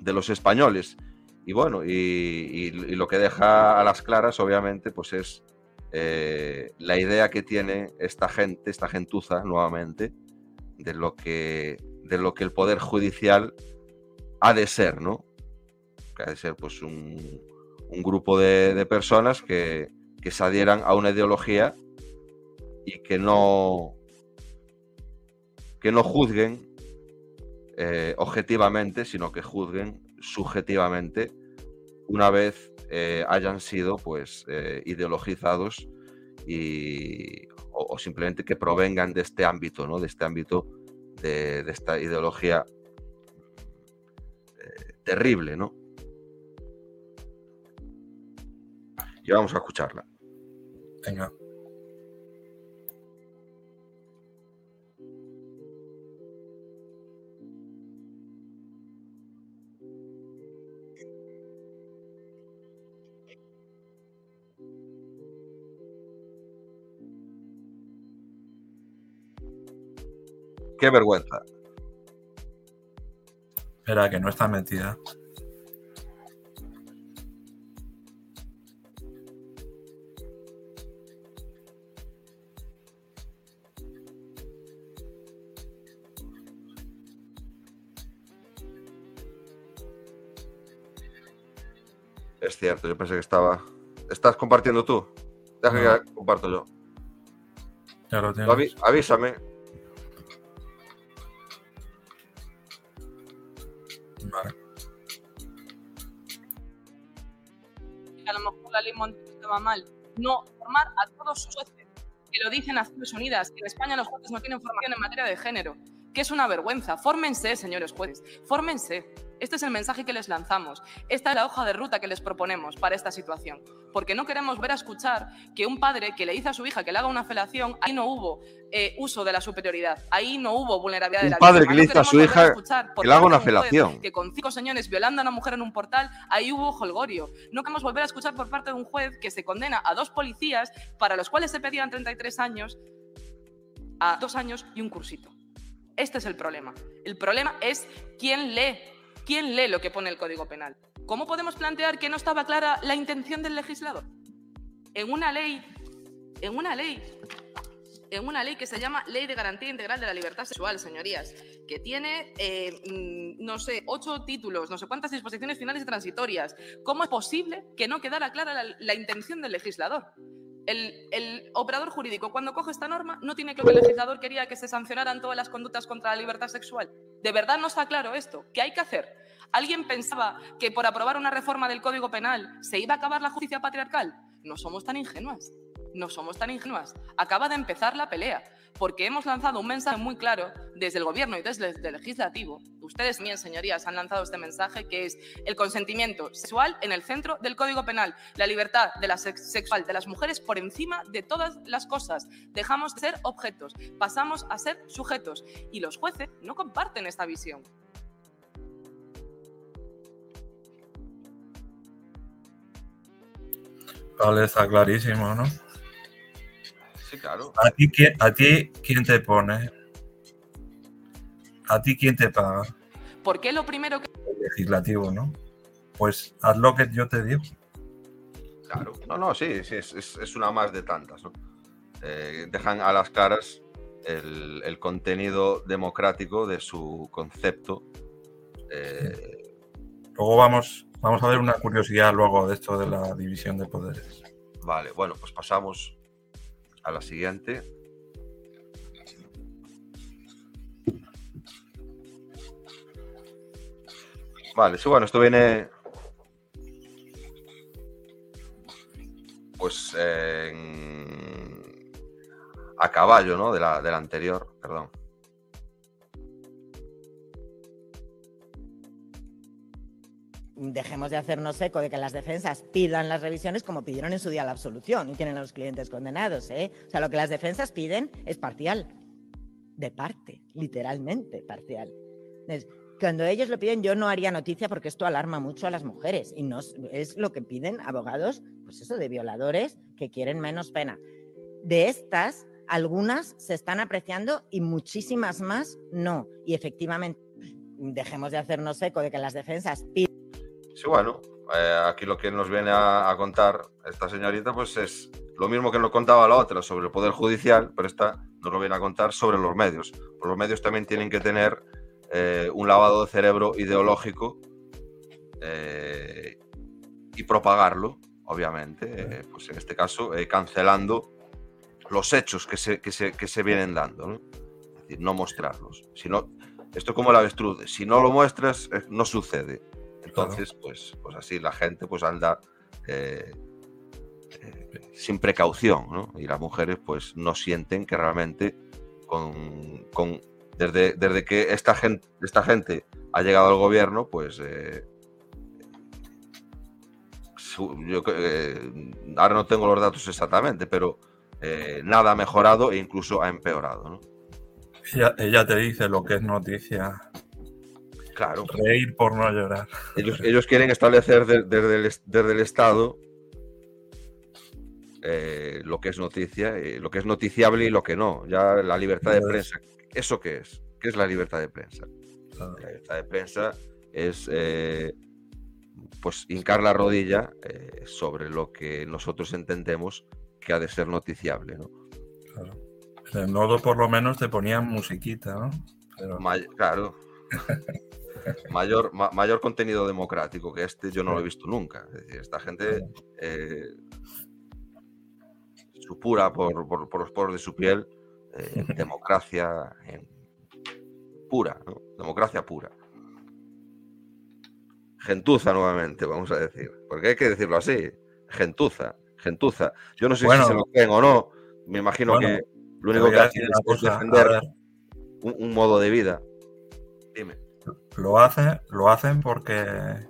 de los españoles. Y bueno, y, lo que deja a las claras, obviamente, pues es eh, la idea que tiene esta gente, esta gentuza, nuevamente, de lo que, de lo que el Poder Judicial ha de ser, ¿no? Que ha de ser, pues, un, un grupo de, de personas que, que se adhieran a una ideología y que no que no juzguen eh, objetivamente, sino que juzguen subjetivamente una vez eh, hayan sido pues eh, ideologizados y, o, simplemente que provengan de este ámbito, ¿no? de este ámbito de, de esta ideología eh, terrible, ¿no? Y vamos a escucharla. Venga. Qué vergüenza. Espera, que no está metida. Es cierto, yo pensé que estaba. ¿Estás compartiendo tú? Deja no. que comparto yo. Ya lo tienes. Avísame. No formar a todos sus jueces, que lo dicen Naciones Unidas, que en España los jueces no tienen formación en materia de género, que es una vergüenza. Fórmense, señores jueces, fórmense. Este es el mensaje que les lanzamos. Esta es la hoja de ruta que les proponemos para esta situación. Porque no queremos ver a escuchar que un padre que le dice a su hija que le haga una felación, ahí no hubo eh, uso de la superioridad, ahí no hubo vulnerabilidad un de la padre víctima. que le dice no a su hija que le haga una un felación. Que con cinco señores violando a una mujer en un portal, ahí hubo holgorio. No queremos volver a escuchar por parte de un juez que se condena a dos policías para los cuales se pedían 33 años a dos años y un cursito. Este es el problema. El problema es quién lee, quién lee lo que pone el Código Penal. ¿Cómo podemos plantear que no estaba clara la intención del legislador? En una ley, en una ley, en una ley que se llama Ley de Garantía Integral de la Libertad Sexual, señorías, que tiene, eh, mm, no sé, ocho títulos, no sé cuántas disposiciones finales y transitorias. ¿Cómo es posible que no quedara clara la, la intención del legislador? El, operador jurídico, cuando coge esta norma, no tiene claro que el legislador quería que se sancionaran todas las conductas contra la libertad sexual. ¿De verdad no está claro esto? ¿Qué hay que hacer? ¿Alguien pensaba que por aprobar una reforma del Código Penal se iba a acabar la justicia patriarcal? No somos tan ingenuas. No somos tan ingenuas. Acaba de empezar la pelea porque hemos lanzado un mensaje muy claro desde el gobierno y desde el legislativo. Ustedes también, señorías, han lanzado este mensaje que es el consentimiento sexual en el centro del Código Penal, la libertad sexual de las mujeres por encima de todas las cosas. Dejamos de ser objetos, pasamos a ser sujetos y los jueces no comparten esta visión. Vale, está clarísimo, ¿no? Claro. ¿A ti, ¿A ti quién te pone? ¿A ti quién te paga? ¿Por qué lo primero que... El legislativo, ¿no? Pues haz lo que yo te digo. Claro, no, no, sí, sí es, una más de tantas, ¿no? Eh, dejan a las caras el, contenido democrático de su concepto. Eh, luego vamos, vamos a ver una curiosidad luego de esto de la división de poderes. Vale, bueno, pues pasamos a la siguiente. Vale, sí, bueno, esto viene pues a caballo, ¿no? De la, de la anterior, perdón. Dejemos de hacernos eco de que las defensas pidan las revisiones como pidieron en su día la absolución y tienen a los clientes condenados. ¿eh? O sea, lo que las defensas piden es parcial, de parte, literalmente parcial. cuando ellos lo piden, yo no haría noticia porque esto alarma mucho a las mujeres y no es lo que piden abogados, pues eso, de violadores que quieren menos pena. De estas, algunas se están apreciando y muchísimas más no. Y efectivamente, dejemos de hacernos eco de que las defensas piden Sí, bueno, eh, aquí lo que nos viene a, contar esta señorita, pues es lo mismo que nos contaba la otra sobre el Poder Judicial, pero esta nos lo viene a contar sobre los medios. Los medios también tienen que tener eh, un lavado de cerebro ideológico eh, y propagarlo, obviamente, pues en este caso, cancelando los hechos que se, que se, vienen dando, ¿no? Es decir, no mostrarlos. Si no, esto es como la avestruz, si no lo muestras, no sucede. Entonces, pues, pues así la gente pues anda eh, eh, sin precaución, ¿no? Y las mujeres pues no sienten que realmente con, desde, desde, que esta gente, esta gente ha llegado al gobierno, pues eh, yo, ahora no tengo los datos exactamente, pero nada ha mejorado e incluso ha empeorado, ¿no? Ella, ella, te dice lo que es noticia Claro. Reír por no llorar. Ellos, quieren establecer desde, el, Estado eh, lo que es noticia, eh, lo que es noticiable y lo que no. Ya la libertad de prensa. ¿Eso qué es? ¿Qué es la libertad de prensa? La libertad de prensa es eh, pues hincar la rodilla sobre lo que nosotros entendemos que ha de ser noticiable, ¿no? Claro. En el nodo por lo menos te ponían musiquita, ¿no? Claro. mayor, mayor contenido democrático que este yo no lo he visto nunca. Es decir, esta gente eh, supura por, por, los poros de su piel eh, democracia pura, democracia pura. Gentuza nuevamente, vamos a decir, porque hay que decirlo así, gentuza, gentuza. Yo no sé si se lo creen o no, me imagino que lo único que hacen es defender un modo de vida. Lo hacen, lo hacen porque,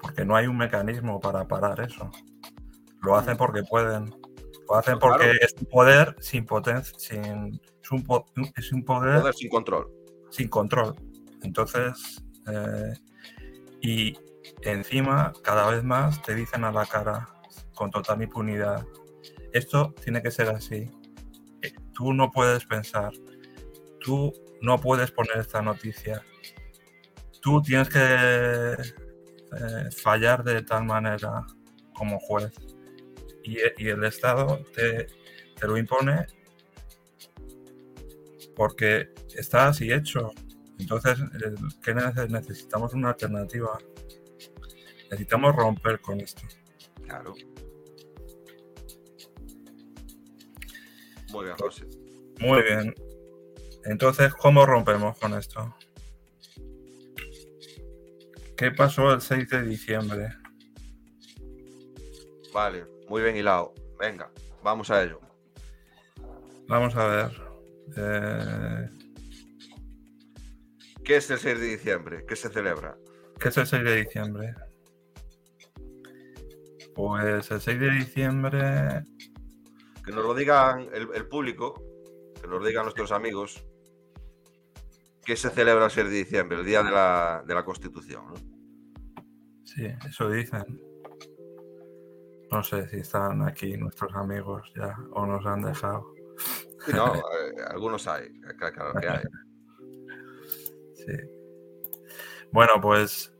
porque no hay un mecanismo para parar eso. Lo hacen porque pueden. Lo hacen pues porque es un poder sin potencia, sin, es, un, es un poder, sin control. Sin control. Entonces, eh, y encima, cada vez más te dicen a la cara con total impunidad, esto tiene que ser así. tú no puedes pensar, tú no puedes poner esta noticia, tú tienes que eh, fallar de tal manera como juez y, y el Estado te, te lo impone porque está así hecho. Entonces, eh, ¿qué neces- necesitamos una alternativa? Necesitamos romper con esto. Claro. Muy bien, José. Muy bien. Entonces, ¿cómo rompemos con esto? ¿Qué pasó el 6 de diciembre? Vale, muy bien hilado. Venga, vamos a ello. Vamos a ver. Eh, ¿Qué es el 6 de diciembre? ¿Qué se celebra? ¿Qué es el 6 de diciembre? Pues el 6 de diciembre Que nos lo digan el, el público, que nos lo digan nuestros amigos. ¿Qué se celebra el 6 de diciembre? El día de la, de la Constitución. ¿no? Sí, eso dicen. No sé si están aquí nuestros amigos ya o nos han dejado. Sí, no, eh, algunos hay, claro, claro que hay. Sí. Bueno, pues.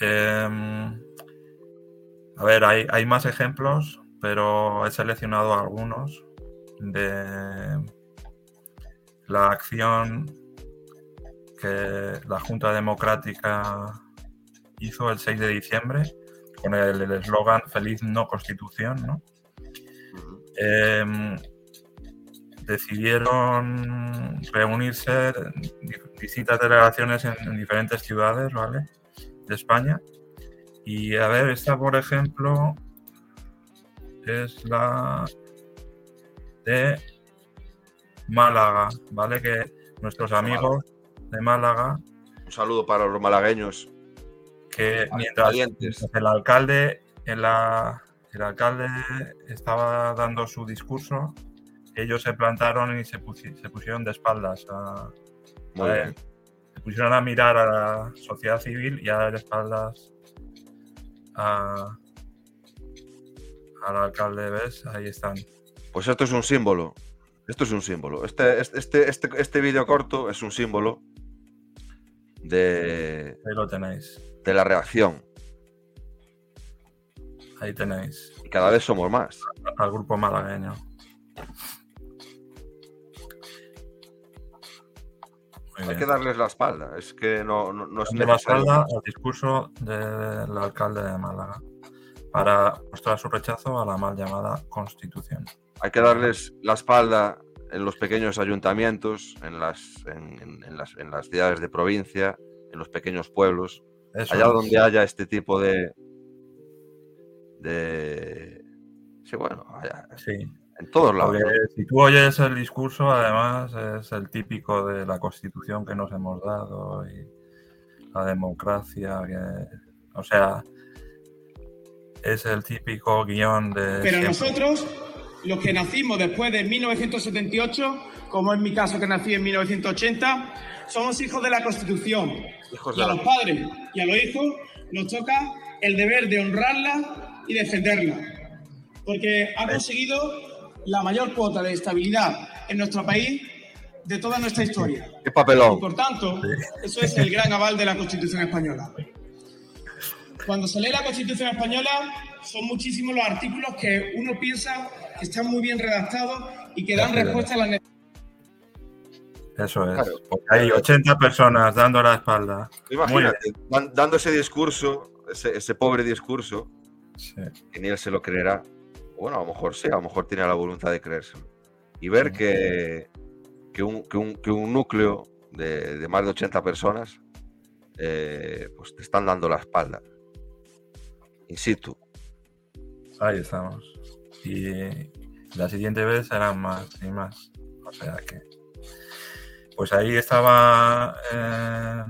em, a ver, hay, hay más ejemplos, pero he seleccionado algunos de la acción que la Junta Democrática hizo el 6 de diciembre con el eslogan Feliz no Constitución. Em, decidieron reunirse di- distintas delegaciones en, en diferentes ciudades, ¿vale? De España. Y a ver, esta, por ejemplo, es la de Málaga, ¿vale? Que nuestros amigos de Málaga, Un saludo para los malagueños. que mientras el alcalde en la el alcalde estaba dando su discurso ellos se plantaron y se, pusi- se pusieron de espaldas a, Muy a él. se pusieron a mirar a la sociedad civil y a dar espaldas a, al alcalde ves ahí están Pues esto es un símbolo. Esto es un símbolo. Este, este, este, este, este vídeo corto es un símbolo de, ahí lo tenéis de la reacción. ahí tenéis Y cada vez somos más. al grupo malagueño Muy Hay bien. que darles la espalda. Es que no, no, no es dando la necesario. espalda al discurso del alcalde de Málaga para mostrar su rechazo a la mal llamada Constitución. Hay que darles la espalda en los pequeños ayuntamientos, en las, en, en- en las, en las ciudades de provincia, en los pequeños pueblos, Eso allá es. donde haya este tipo de. de. Sí, bueno, allá- Sí, en todos lados. si tú oyes el discurso, además es el típico de la Constitución que nos hemos dado y la democracia, que, o sea, es el típico guion de... Pero siempre. nosotros, los que nacimos después de 1978, como es mi caso que nací en 1980, somos hijos de la Constitución. Y a los padres y a los hijos nos toca el deber de honrarla y defenderla. Porque ha conseguido la mayor cuota de estabilidad en nuestro país de toda nuestra historia. ¡Qué Y papelón! por tanto, eso es el gran aval de la Constitución española. Cuando se lee la Constitución española, son muchísimos los artículos que uno piensa que están muy bien redactados y que dan respuesta a las necesidades. Eso es. Claro. Porque hay 80 personas dando la espalda. Imagínate, dan- dando ese discurso, ese, ese pobre discurso, Sí. que ni él se lo creerá. Bueno, a lo mejor sí, a lo mejor tiene la voluntad de creérselo. Y ver que, que, un, que un- que un núcleo de, de más de 80 personas eh, pues te están dando la espalda. In situ. Ahí estamos. Y la siguiente vez serán más y más. O sea que. Pues ahí estaba eh,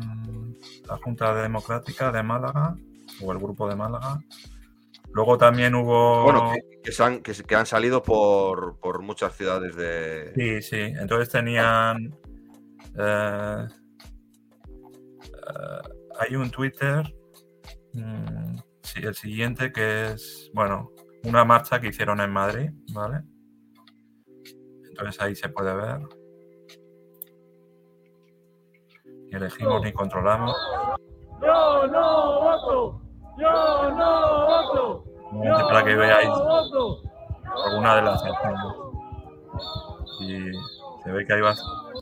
la Junta Democrática de Málaga, o el grupo de Málaga. Luego también hubo. Bueno, que, que se han, que han salido por, por muchas ciudades de. Sí, sí. Entonces tenían. eh, eh, hay un Twitter. mm, sí, el siguiente que es. Bueno, una marcha que hicieron en Madrid, ¿vale? Entonces ahí se puede ver. Ni elegimos ni controlamos. Yo no voto. Yo no voto. Nuevamente para que veáis alguna de las. Y se ve que ahí va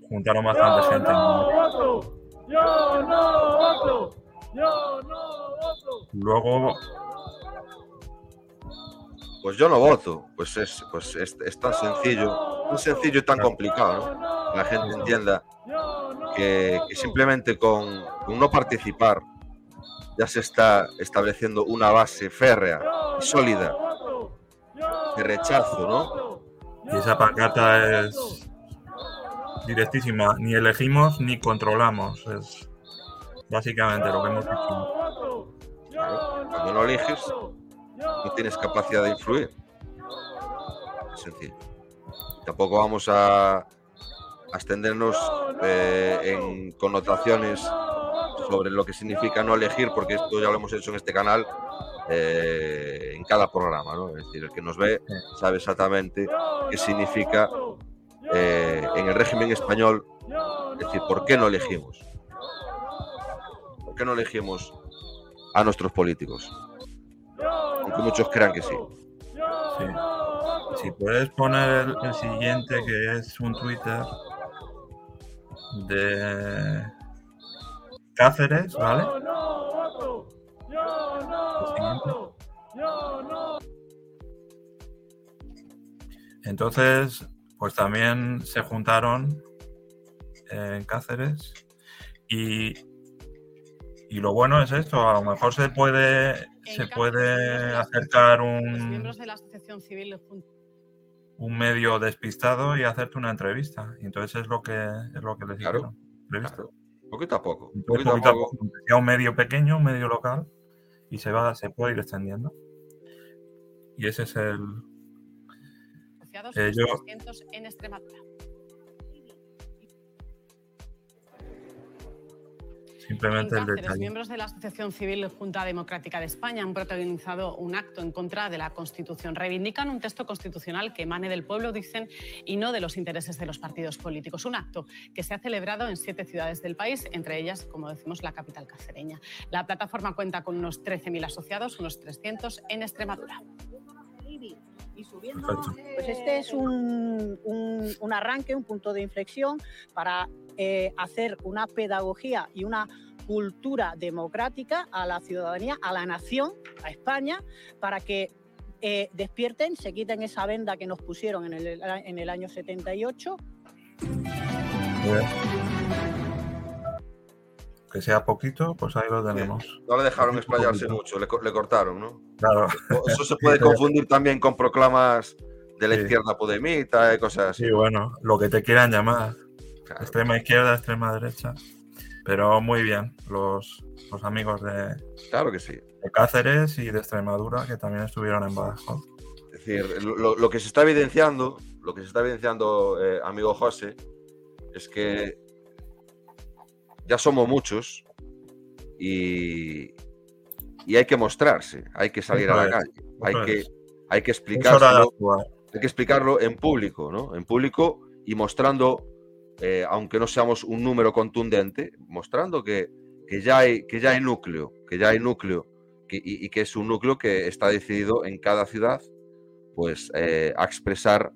juntaron bastante gente. voto. Yo no voto. Yo no voto. Luego, Pues yo no voto. Pues es, pues es, es tan sencillo, tan sencillo y tan complicado, ¿no? Que la gente entienda que, que simplemente con, con no participar ya se está estableciendo una base férrea y sólida de rechazo, ¿no? y esa pancarta es directísima. Ni elegimos ni controlamos. Es básicamente lo que hemos dicho. Claro, Cuando no eliges, no tienes capacidad de influir. Es sencillo. Tampoco vamos a, a extendernos eh, en connotaciones sobre lo que significa no elegir, porque esto ya lo hemos hecho en este canal eh, en cada programa, ¿no? Es decir, el que nos ve sabe exactamente qué significa eh, en el régimen español, es decir, ¿por qué no elegimos? ¿Por qué no elegimos a nuestros políticos? Aunque muchos crean que sí. Sí. Si puedes poner el, el siguiente, que es un Twitter de Cáceres, ¿vale? Entonces, pues también se juntaron en Cáceres y, y lo bueno es esto, a lo mejor se puede, se puede acercar Los un, miembros de la Asociación Civil jun- un medio despistado y hacerte una entrevista. Y entonces es lo que es lo que les Claro. Claro. Poquito a poco. Entonces, Poquito a poquito a poco. poco, un medio pequeño, un medio local, y se va, se puede ir extendiendo. Y ese es el. Eh, yo- 300 en Extremadura. Simplemente el detalle. miembros de la Asociación Civil Junta Democrática de España han protagonizado un acto en contra de la Constitución. Reivindican un texto constitucional que emane del pueblo, dicen, y no de los intereses de los partidos políticos. Un acto que se ha celebrado en siete ciudades del país, entre ellas, como decimos, la capital cacereña. La plataforma cuenta con unos 13.000 asociados, unos 300 en Extremadura. Perfecto. Pues este es un, un- un arranque, un punto de inflexión para eh, hacer una pedagogía y una cultura democrática a la ciudadanía, a la nación, a España, para que eh, despierten, se quiten esa venda que nos pusieron en el, en el año 78 Eh, Que sea poquito, pues ahí lo tenemos. No le dejaron explayarse mucho, le, co- le cortaron, ¿no? Claro. Eso se puede confundir también con proclamas de la Sí. izquierda podemita y cosas así. Sí, bueno, lo que te quieran llamar. Claro. Extrema izquierda, extrema derecha. Pero muy bien, los, los amigos de, Claro que sí. de Cáceres y de Extremadura que también estuvieron en Badajoz. Es decir, lo, lo que se está evidenciando, lo que se está evidenciando, eh, amigo José, es que ya somos muchos y, y hay que mostrarse, hay que salir a la calle, hay que, hay que actuar. hay que explicarlo en público, ¿no? En público y mostrando, eh, aunque no seamos un número contundente, mostrando que, que ya hay, que ya hay núcleo, que ya hay núcleo, que- y, y que es un núcleo que está decidido en cada ciudad, pues, eh, a expresar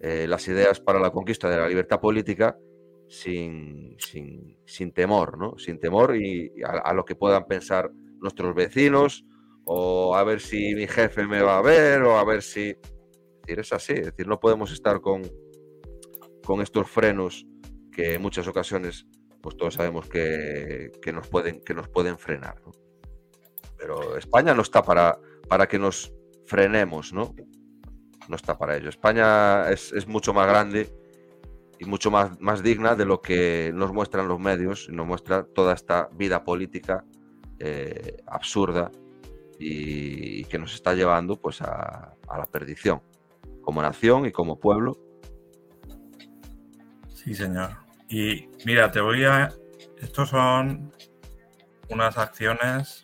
eh, las ideas para la conquista de la libertad política sin, sin, sin temor, ¿no? Sin temor y, a lo que puedan pensar nuestros vecinos, o a ver si mi jefe me va a ver, o a ver si es decir, es así, es decir, no podemos estar con, con estos frenos que en muchas ocasiones, pues todos sabemos que, que nos, pueden, que nos pueden frenar. ¿no? Pero España no está para, para que nos frenemos, ¿no? No está para ello. España es, es mucho más grande y mucho más, más digna de lo que nos muestran los medios nos muestra toda esta vida política eh, absurda y, que nos está llevando pues a, a la perdición como nación y como pueblo. Sí, señor. Y mira, te voy a. Estos son unas acciones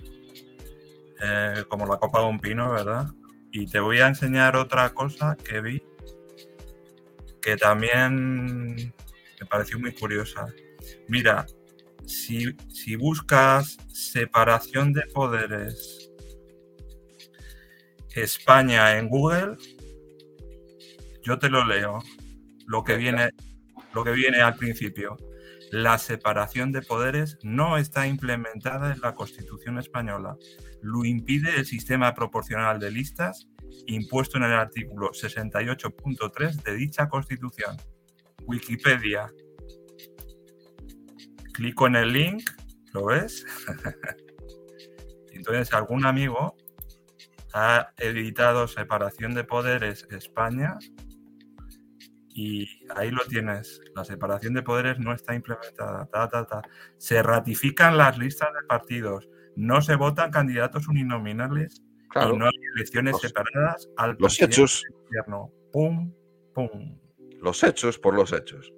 eh, como la copa de un pino, ¿verdad? Y te voy a enseñar otra cosa que vi que también me pareció muy curiosa. Mira, si, si buscas separación de poderes España en Google, yo te lo leo. Lo que viene, lo que viene al principio. La separación de poderes no está implementada en la Constitución española. Lo impide el sistema proporcional de listas impuesto en el artículo 68.3 de dicha Constitución. Wikipedia. Clico en el link, ¿lo ves? Entonces, algún amigo ha editado Separación de Poderes España y ahí lo tienes. La separación de poderes no está implementada. Se ratifican las listas de partidos. No se votan candidatos uninominales y no hay elecciones separadas al los hechos. Gobierno. Pum, pum. Los hechos por los hechos.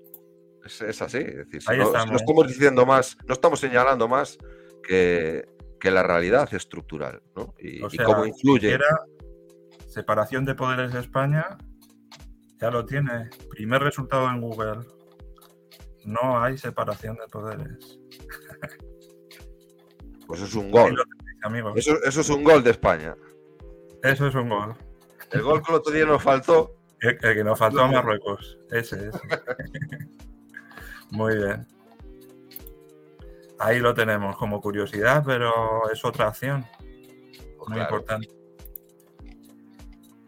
Es, así. Es decir, no, estamos. no, estamos diciendo más, no estamos señalando más que, que la realidad estructural, ¿no? Y, O y sea, cómo influye. siquiera separación de poderes de España ya lo tiene. Primer resultado en Google. No hay separación de poderes. Pues es un gol. Amigos. Eso, eso es un gol de España. Eso es un gol. El gol que el otro día nos faltó. El, el que nos faltó a Marruecos. Ese es. Muy bien. Ahí lo tenemos como curiosidad, pero es otra acción. Muy Claro. importante.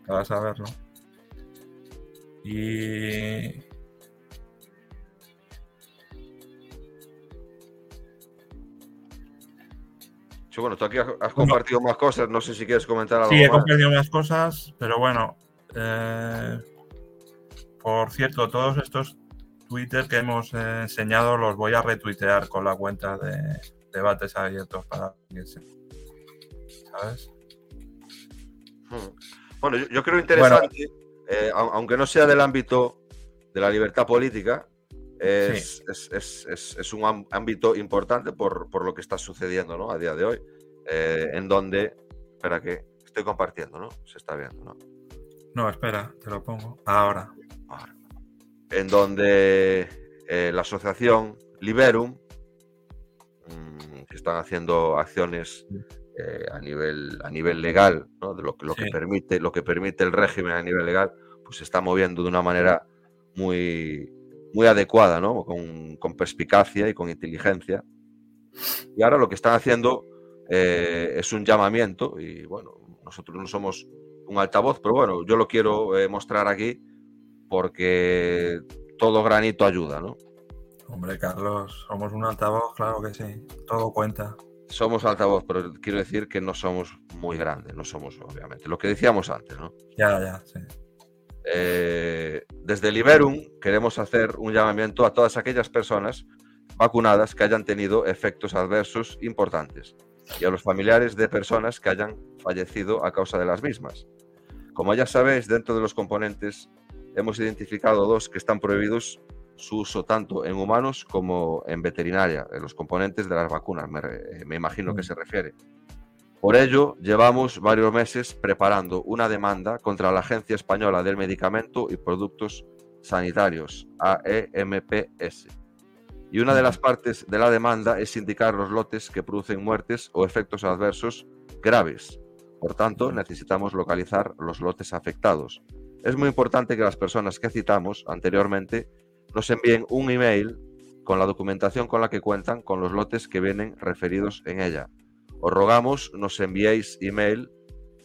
Para saberlo. Y. Bueno, tú aquí has, compartido más cosas. No sé si quieres comentar algo Sí, he más. compartido más cosas, pero bueno. eh, por cierto, todos estos Twitter que hemos eh, enseñado los voy a retuitear con la cuenta de debates abiertos para que se. ¿Sabes? Hmm. Bueno, yo, yo creo interesante, eh, au- aunque no sea del ámbito de la libertad política, es, es- es- es- es un ámbito importante por, por lo que está sucediendo ¿no? a día de hoy, eh, en donde, espera que estoy compartiendo, ¿no? Se está viendo, ¿no? No, espera, te lo pongo. Ahora. Ahora. En donde eh, la asociación Liberum, mm, que están haciendo acciones eh, a, nivel, a nivel legal, ¿no? de lo, que- lo, que permite, lo que permite el régimen a nivel legal, pues se está moviendo de una manera muy, muy adecuada, ¿no? con, con perspicacia y con inteligencia. Y ahora lo que están haciendo eh, es un llamamiento, y bueno, nosotros no somos un altavoz, pero bueno, yo lo quiero eh, mostrar aquí porque todo granito ayuda, ¿no? Hombre, Carlos, somos un altavoz, claro que sí. Todo cuenta. Somos altavoz, pero quiero decir que no somos muy grandes, no somos, obviamente, lo que decíamos antes, ¿no? Ya, ya, sí. Eh, desde Liberum queremos hacer un llamamiento a todas aquellas personas vacunadas que hayan tenido efectos adversos importantes y a los familiares de personas que hayan fallecido a causa de las mismas. Como ya sabéis, dentro de los componentes hemos identificado dos que están prohibidos su uso tanto en humanos como en veterinaria, en los componentes de las vacunas, me, me imagino que se refiere. Por ello, llevamos varios meses preparando una demanda contra la Agencia Española del Medicamento y Productos Sanitarios, AEMPS. Y una de las partes de la demanda es indicar los lotes que producen muertes o efectos adversos graves. Por tanto, necesitamos localizar los lotes afectados. Es muy importante que las personas que citamos anteriormente nos envíen un email con la documentación con la que cuentan con los lotes que vienen referidos en ella. Os rogamos nos enviéis email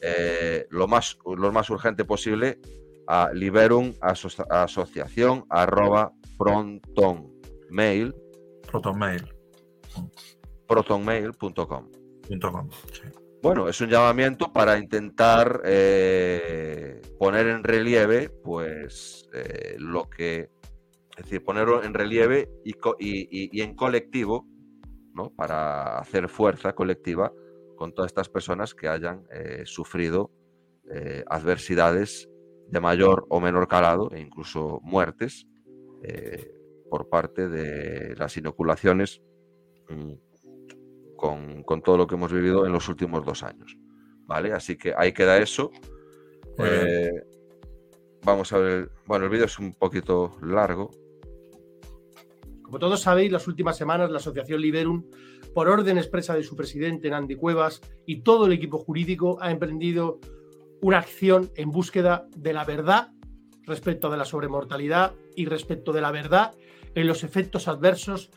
eh, lo, más, lo más urgente posible a liberum aso- asociación arroba protonmail Protonmail. protonmail.com. punto com, sí. Bueno, es un llamamiento para intentar eh, poner en relieve, pues, eh, lo que, es decir, ponerlo en relieve y, co- y- y- y en colectivo, ¿no? Para hacer fuerza colectiva con todas estas personas que hayan eh, sufrido eh, adversidades de mayor o menor calado e incluso muertes eh, por parte de las inoculaciones mm, con, con todo lo que hemos vivido en los últimos dos años. ¿Vale? Así que ahí queda eso. Eh, vamos a ver. Bueno, el vídeo es un poquito largo. Como todos sabéis, las últimas semanas la Asociación Liberum, por orden expresa de su presidente Nandi Cuevas y todo el equipo jurídico, ha emprendido una acción en búsqueda de la verdad respecto de la sobremortalidad y respecto de la verdad en los efectos adversos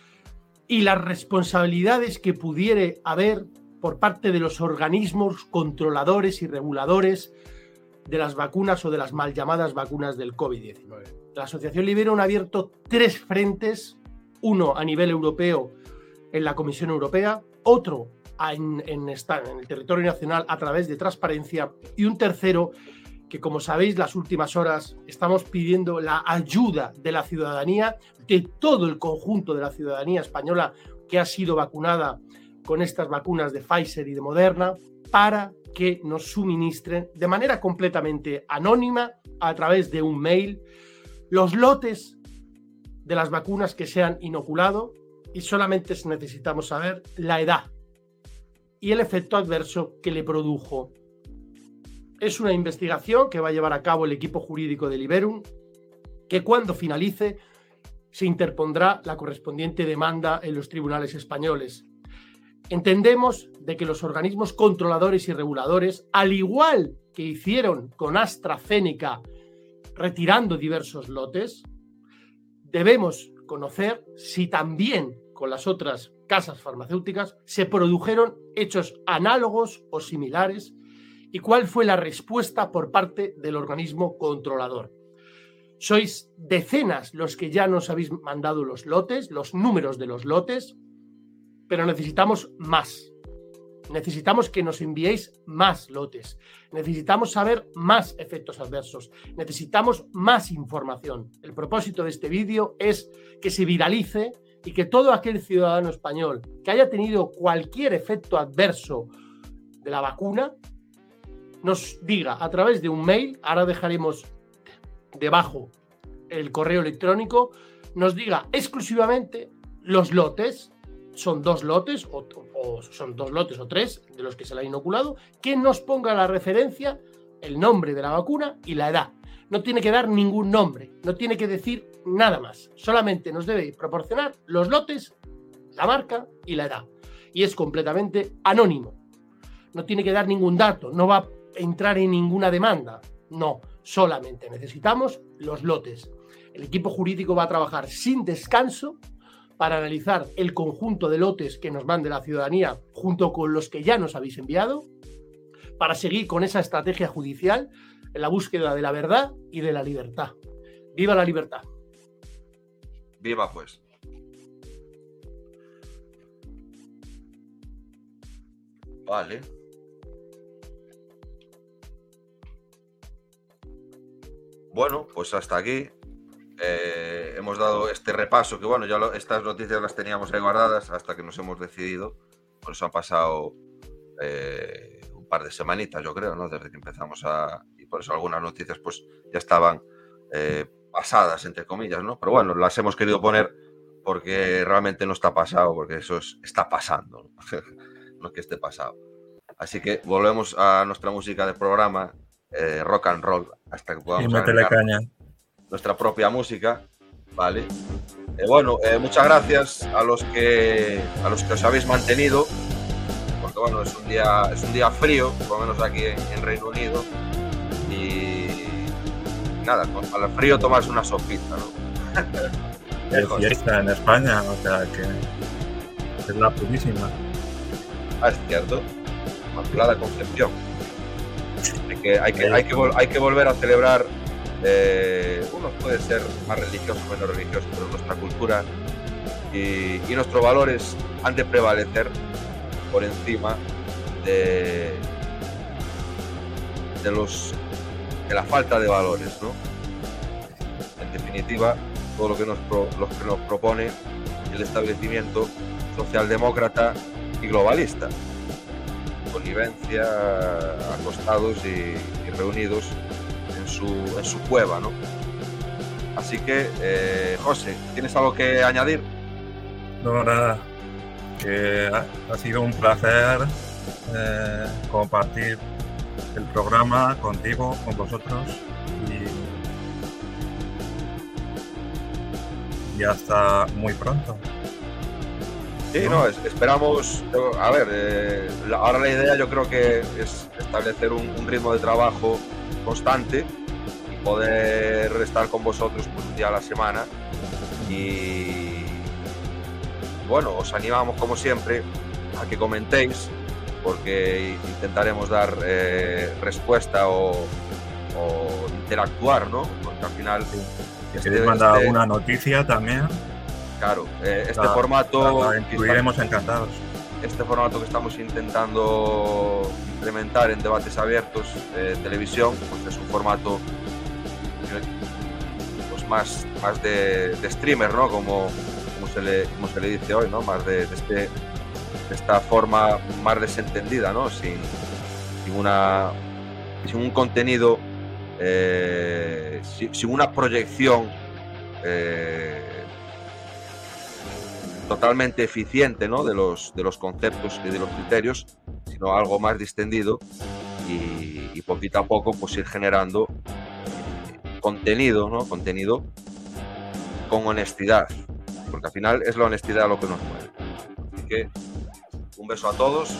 y las responsabilidades que pudiere haber por parte de los organismos controladores y reguladores de las vacunas o de las mal llamadas vacunas del COVID-19. La Asociación Liberum ha abierto tres frentes, uno a nivel europeo en la Comisión Europea, otro en, el territorio nacional a través de transparencia y un tercero que, como sabéis, las últimas horas estamos pidiendo la ayuda de la ciudadanía, de todo el conjunto de la ciudadanía española que ha sido vacunada con estas vacunas de Pfizer y de Moderna, para que nos suministren de manera completamente anónima, a través de un mail, los lotes de las vacunas que se han inoculado y solamente necesitamos saber la edad y el efecto adverso que le produjo es una investigación que va a llevar a cabo el equipo jurídico de Liberum, que cuando finalice se interpondrá la correspondiente demanda en los tribunales españoles. Entendemos de que los organismos controladores y reguladores, al igual que hicieron con AstraZeneca retirando diversos lotes, debemos conocer si también con las otras casas farmacéuticas se produjeron hechos análogos o similares y cuál fue la respuesta por parte del organismo controlador. Sois decenas los que ya nos habéis mandado los lotes, los números de los lotes, pero necesitamos más. Necesitamos que nos enviéis más lotes. Necesitamos saber más efectos adversos. Necesitamos más información. El propósito de este vídeo es que se viralice y que todo aquel ciudadano español que haya tenido cualquier efecto adverso de la vacuna nos diga a través de un mail, ahora dejaremos debajo el correo electrónico, nos diga exclusivamente los lotes, son dos lotes o, son dos lotes o tres de los que se le ha inoculado, que nos ponga la referencia, el nombre de la vacuna y la edad. No tiene que dar ningún nombre, no tiene que decir nada más, solamente nos debe proporcionar los lotes, la marca y la edad. Y es completamente anónimo. No tiene que dar ningún dato, no va entrar en ninguna demanda. No, solamente necesitamos los lotes. El equipo jurídico va a trabajar sin descanso para analizar el conjunto de lotes que nos mande la ciudadanía junto con los que ya nos habéis enviado, para seguir con esa estrategia judicial en la búsqueda de la verdad y de la libertad. ¡Viva la libertad! Viva pues. Vale. Bueno, pues hasta aquí. Eh, hemos dado este repaso, que bueno, ya estas noticias las teníamos ahí guardadas hasta que nos hemos decidido. Por eso han pasado eh, un par de semanitas, yo creo, ¿no? Desde que empezamos a... Y por eso algunas noticias pues ya estaban eh, pasadas, entre comillas, ¿no? Pero bueno, las hemos querido poner porque realmente no está pasado, porque eso está pasando, ¿no? no que esté pasado. Así que volvemos a nuestra música de programa eh, rock and roll hasta que podamos caña. Nuestra propia música, ¿vale? Eh, bueno, eh, muchas gracias a los que a los que os habéis mantenido, porque bueno, es un día es un día frío, por lo menos aquí en, Reino Unido, y nada, al frío tomas una sopita, ¿no? es fiesta en España, o sea que es la purísima. Ah, es cierto. Inmaculada Concepción hay que, hay que, hay que volver a celebrar, eh, uno puede ser más religioso o menos religioso, pero nuestra cultura y, nuestros valores han de prevalecer por encima de, de, los, de la falta de valores. ¿no? En definitiva, todo lo que nos, lo que nos propone el establecimiento socialdemócrata y globalista connivencia, acostados y, reunidos en su, en su cueva, ¿no? Así que, eh, José, ¿tienes algo que añadir? No, nada. Que ha, sido un placer eh, compartir el programa contigo, con vosotros y, y hasta muy pronto. Sí, no, esperamos, eh, a ver, ahora la idea yo creo que es establecer un ritmo de trabajo constante y poder estar con vosotros pues, un día a la semana. Y bueno, os animamos como siempre a que comentéis porque intentaremos dar eh, respuesta o, o interactuar, ¿no? Porque al final... Si este- queréis mandar este- alguna noticia también, Claro, eh, este la- formato... la incluiremos encantados. Este formato que estamos intentando implementar en debates abiertos de televisión, pues es un formato pues más, más de, streamer, ¿no? Como, como, se le, como se le dice hoy, ¿no? Más de, de este, esta forma más desentendida, ¿no? Sin, sin, una, sin un contenido, eh, sin, sin una proyección eh, totalmente eficiente ¿no? de, los, de los conceptos y de los criterios, sino algo más distendido y, y poquito a poco pues ir generando eh, contenido, ¿no? Contenido con honestidad, porque al final es la honestidad lo que nos mueve. Así que un beso a todos,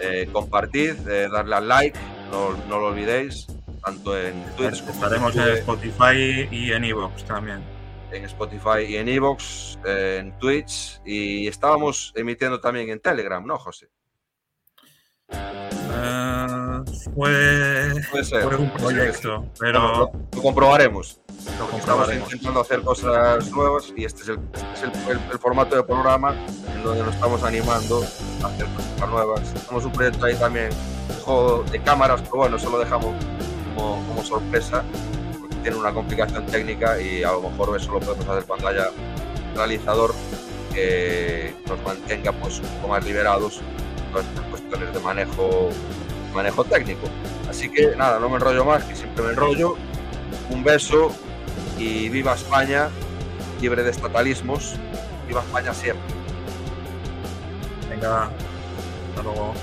eh, compartid, eh, darle al like, no, no lo olvidéis, tanto en como Estaremos en YouTube, Spotify y en Evox también. En Spotify y en Evox, en Twitch y estábamos emitiendo también en Telegram, ¿no, José? Fue, Puede ser. fue un puede ser proyecto, pero lo, lo comprobaremos. lo Estamos intentando hacer cosas nuevas y este es el, este es el- el- el formato de programa en donde nos estamos animando a hacer cosas nuevas. Tenemos un proyecto ahí también juego de cámaras, pero bueno, eso lo dejamos como, como sorpresa tiene una complicación técnica y a lo mejor eso lo podemos hacer cuando haya realizador que nos mantenga pues un poco más liberados en cuestiones de manejo, manejo técnico. Así que nada, no me enrollo más, que siempre me enrollo. Un beso y viva España, libre de estatalismos. Viva España siempre. Venga, hasta luego.